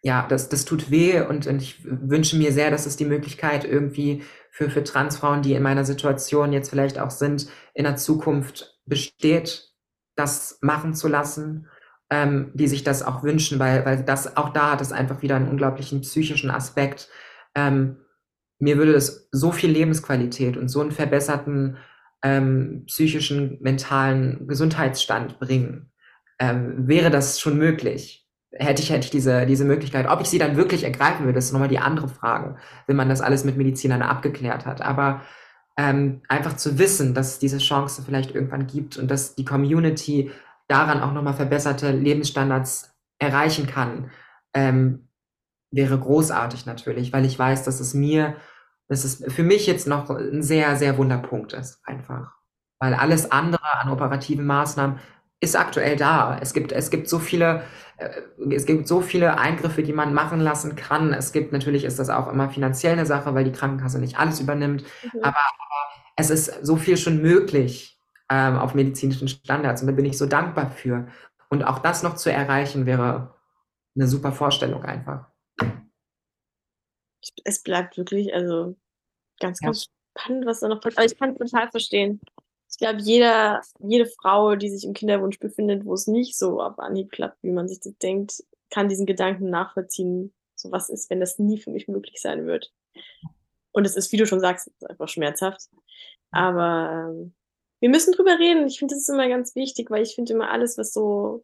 ja, das, das tut weh und, und ich wünsche mir sehr, dass es die Möglichkeit irgendwie für, für Transfrauen, die in meiner Situation jetzt vielleicht auch sind, in der Zukunft besteht, das machen zu lassen. ähm, die sich das auch wünschen, weil, weil das auch da hat es einfach wieder einen unglaublichen psychischen Aspekt. Ähm, mir würde es so viel Lebensqualität und so einen verbesserten ähm, psychischen, mentalen Gesundheitsstand bringen. Ähm, wäre das schon möglich? Hätte ich, hätte ich diese, diese Möglichkeit. Ob ich sie dann wirklich ergreifen würde, ist nochmal die andere Frage, wenn man das alles mit Medizinern abgeklärt hat. Aber ähm, einfach zu wissen, dass es diese Chance vielleicht irgendwann gibt und dass die Community daran auch nochmal verbesserte Lebensstandards erreichen kann, ähm, wäre großartig natürlich, weil ich weiß, dass es mir, dass es für mich jetzt noch ein sehr, sehr Wunderpunkt ist, einfach. Weil alles andere an operativen Maßnahmen ist aktuell da. Es gibt, es gibt so viele, äh, es gibt so viele Eingriffe, die man machen lassen kann. Es gibt natürlich ist das auch immer finanziell eine Sache, weil die Krankenkasse nicht alles übernimmt. Mhm. Aber, aber, es ist so viel schon möglich ähm, auf medizinischen Standards und da bin ich so dankbar für. Und auch das noch zu erreichen wäre eine super Vorstellung einfach. Es bleibt wirklich, also ganz, ganz ja. spannend, was da noch passiert. Also ich kann es total verstehen. Ich glaube, jeder, jede Frau, die sich im Kinderwunsch befindet, wo es nicht so auf Anhieb klappt, wie man sich das denkt, kann diesen Gedanken nachvollziehen, so was ist, wenn das nie für mich möglich sein wird. Und es ist, wie du schon sagst, einfach schmerzhaft. Aber ähm, wir müssen drüber reden. Ich finde, das ist immer ganz wichtig, weil ich finde immer alles, was so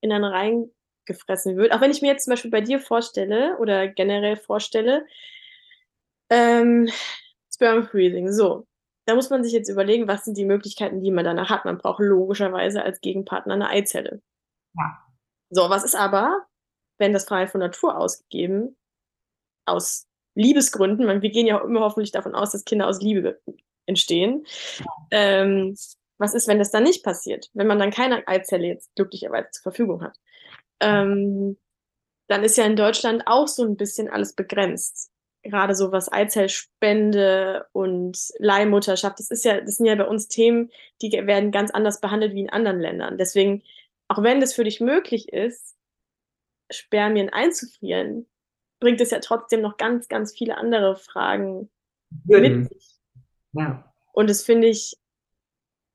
in einen reingefressen wird, auch wenn ich mir jetzt zum Beispiel bei dir vorstelle oder generell vorstelle, ähm, Sperm Freezing, so, da muss man sich jetzt überlegen, was sind die Möglichkeiten, die man danach hat. Man braucht logischerweise als Gegenpartner eine Eizelle. Ja. So, was ist aber, wenn das frei von Natur ausgegeben, aus Liebesgründen, wir gehen ja immer hoffentlich davon aus, dass Kinder aus Liebe entstehen. Ja. Ähm, was ist, wenn das dann nicht passiert? Wenn man dann keine Eizelle jetzt glücklicherweise zur Verfügung hat? Ähm, dann ist ja in Deutschland auch so ein bisschen alles begrenzt gerade so was Eizellspende und Leihmutterschaft, das ist ja, das sind ja bei uns Themen, die werden ganz anders behandelt wie in anderen Ländern. Deswegen, auch wenn das für dich möglich ist, Spermien einzufrieren, bringt es ja trotzdem noch ganz, ganz viele andere Fragen Würden. mit sich. Ja. Und das finde ich,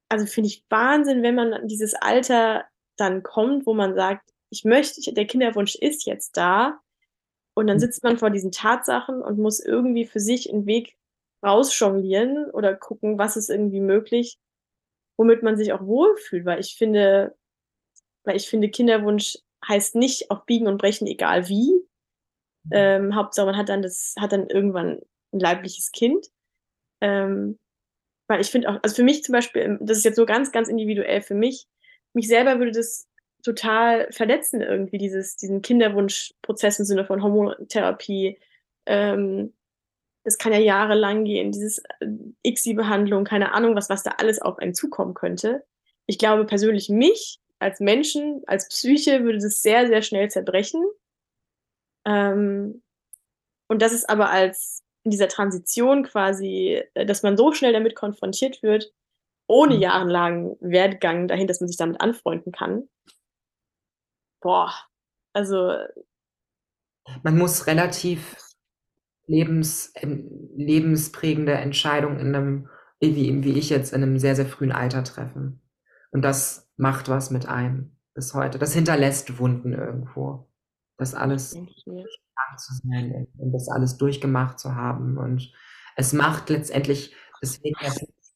also finde ich Wahnsinn, wenn man dieses Alter dann kommt, wo man sagt, ich möchte, der Kinderwunsch ist jetzt da, und dann hm. sitzt man vor diesen Tatsachen und muss irgendwie für sich einen Weg rausjonglieren oder gucken, was ist irgendwie möglich, womit man sich auch wohlfühlt. Weil ich finde, weil ich finde, Kinderwunsch heißt nicht auf Biegen und Brechen, egal wie. Mhm. Ähm, Hauptsache, man hat dann das, hat dann irgendwann ein leibliches Kind. Ähm, weil ich finde auch, also für mich zum Beispiel, das ist jetzt so ganz, ganz individuell für mich, mich selber würde das total verletzen irgendwie, dieses, diesen Kinderwunschprozess im Sinne von Hormontherapie. Ähm, das kann ja jahrelang gehen, dieses äh, ICSI-Behandlung, keine Ahnung, was, was da alles auf einen zukommen könnte. Ich glaube persönlich mich als Menschen, als Psyche würde das sehr, sehr schnell zerbrechen. Ähm, und das ist aber als in dieser Transition quasi, äh, dass man so schnell damit konfrontiert wird, ohne mhm. jahrelangen Werdegang dahin, dass man sich damit anfreunden kann, boah, also. Man muss relativ lebens, lebensprägende Entscheidungen in einem, wie, wie ich jetzt, in einem sehr, sehr frühen Alter treffen. Und das macht was mit einem bis heute. Das hinterlässt Wunden irgendwo. Das alles zu sein und das alles durchgemacht zu haben. Und es macht letztendlich, deswegen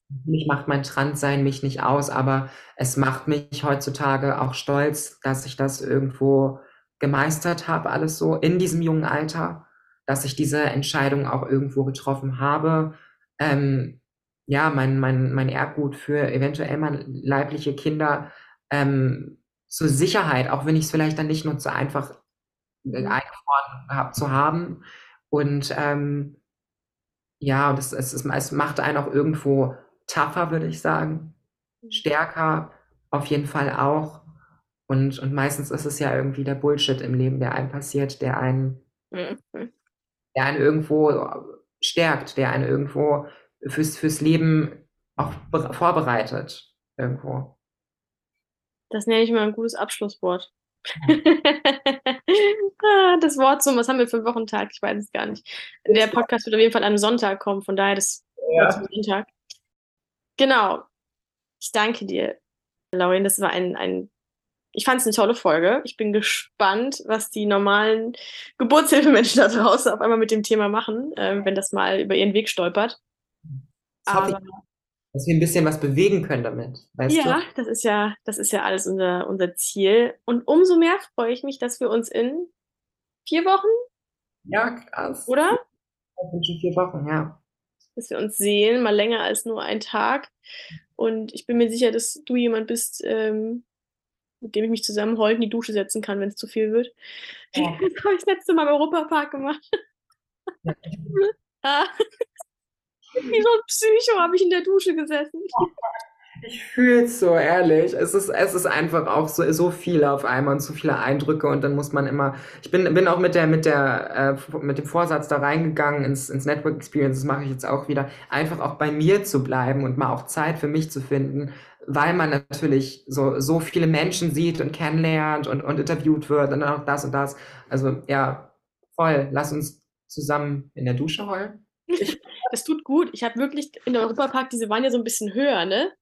mich macht mein Transsein mich nicht aus, aber es macht mich heutzutage auch stolz, dass ich das irgendwo gemeistert habe, alles so in diesem jungen Alter, dass ich diese Entscheidung auch irgendwo getroffen habe. Ähm, ja, mein, mein, mein Erbgut für eventuell mal leibliche Kinder ähm, zur Sicherheit, auch wenn ich es vielleicht dann nicht nur so einfach äh, mhm. eingefroren habe zu haben. Und ähm, ja, und es, es, es macht einen auch irgendwo tougher, würde ich sagen. Mhm. Stärker auf jeden Fall auch. Und, und meistens ist es ja irgendwie der Bullshit im Leben, der einem passiert, der einen, mhm. der einen irgendwo stärkt, der einen irgendwo fürs, fürs Leben auch vorbereitet. Irgendwo. Das nenne ich mal ein gutes Abschlusswort. Ah, das Wort zum, was haben wir für einen Wochentag? Ich weiß es gar nicht. Der Podcast wird auf jeden Fall am Sonntag kommen, von daher das ja. Sonntag. Genau. Ich danke dir, Lauren. Das war ein, ein ich fand es eine tolle Folge. Ich bin gespannt, was die normalen Geburtshilfemenschen da draußen auf einmal mit dem Thema machen, äh, wenn das mal über ihren Weg stolpert. Das hoffe ich, dass wir ein bisschen was bewegen können damit. Weißt ja, du? das ist ja, das ist ja alles unser, unser Ziel. Und umso mehr freue ich mich, dass wir uns in vier Wochen. Ja, krass. Oder? In vier Wochen, ja. Dass wir uns sehen, mal länger als nur ein Tag. Und ich bin mir sicher, dass du jemand bist, ähm, mit dem ich mich zusammen heute in die Dusche setzen kann, wenn es zu viel wird. Ja. Das habe ich das letzte Mal im Europapark gemacht. Ja. ah. Wie so ein Psycho habe ich in der Dusche gesessen. Ich fühle es so, ehrlich. Es ist, es ist einfach auch so, so viel auf einmal und so viele Eindrücke und dann muss man immer. Ich bin, bin auch mit der, mit der, äh, mit dem Vorsatz da reingegangen ins, ins Network Experience, das mache ich jetzt auch wieder, einfach auch bei mir zu bleiben und mal auch Zeit für mich zu finden, weil man natürlich so, so viele Menschen sieht und kennenlernt und, und interviewt wird und dann auch das und das. Also ja, voll. Lass uns zusammen in der Dusche heulen. das tut gut. Ich habe wirklich in der Europapark, diese waren ja so ein bisschen höher, ne?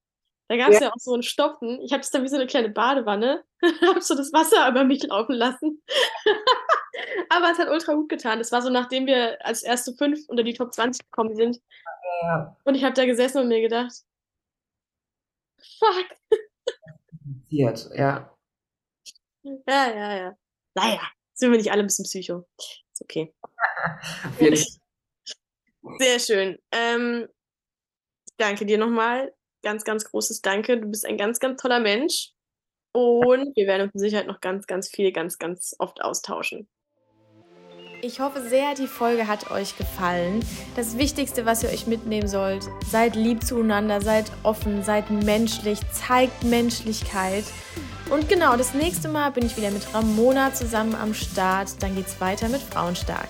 Da gab es ja. ja. auch so einen Stopfen. Ich habe es dann wie so eine kleine Badewanne, habe so das Wasser über mich laufen lassen. Aber es hat ultra gut getan. Das war so, nachdem wir als erste fünf unter die Top 20 gekommen sind. Ja. Und ich habe da gesessen und mir gedacht, fuck. Ja. Ja, ja, ja. Naja, sind wir nicht alle ein bisschen Psycho. Ist okay. Sehr schön. Ähm, danke dir nochmal. Ganz, ganz großes Danke. Du bist ein ganz, ganz toller Mensch. Und wir werden uns mit Sicherheit noch ganz, ganz viel, ganz, ganz oft austauschen. Ich hoffe sehr, die Folge hat euch gefallen. Das Wichtigste, was ihr euch mitnehmen sollt, seid lieb zueinander, seid offen, seid menschlich, zeigt Menschlichkeit. Und genau, das nächste Mal bin ich wieder mit Ramona zusammen am Start. Dann geht's weiter mit Frauenstark.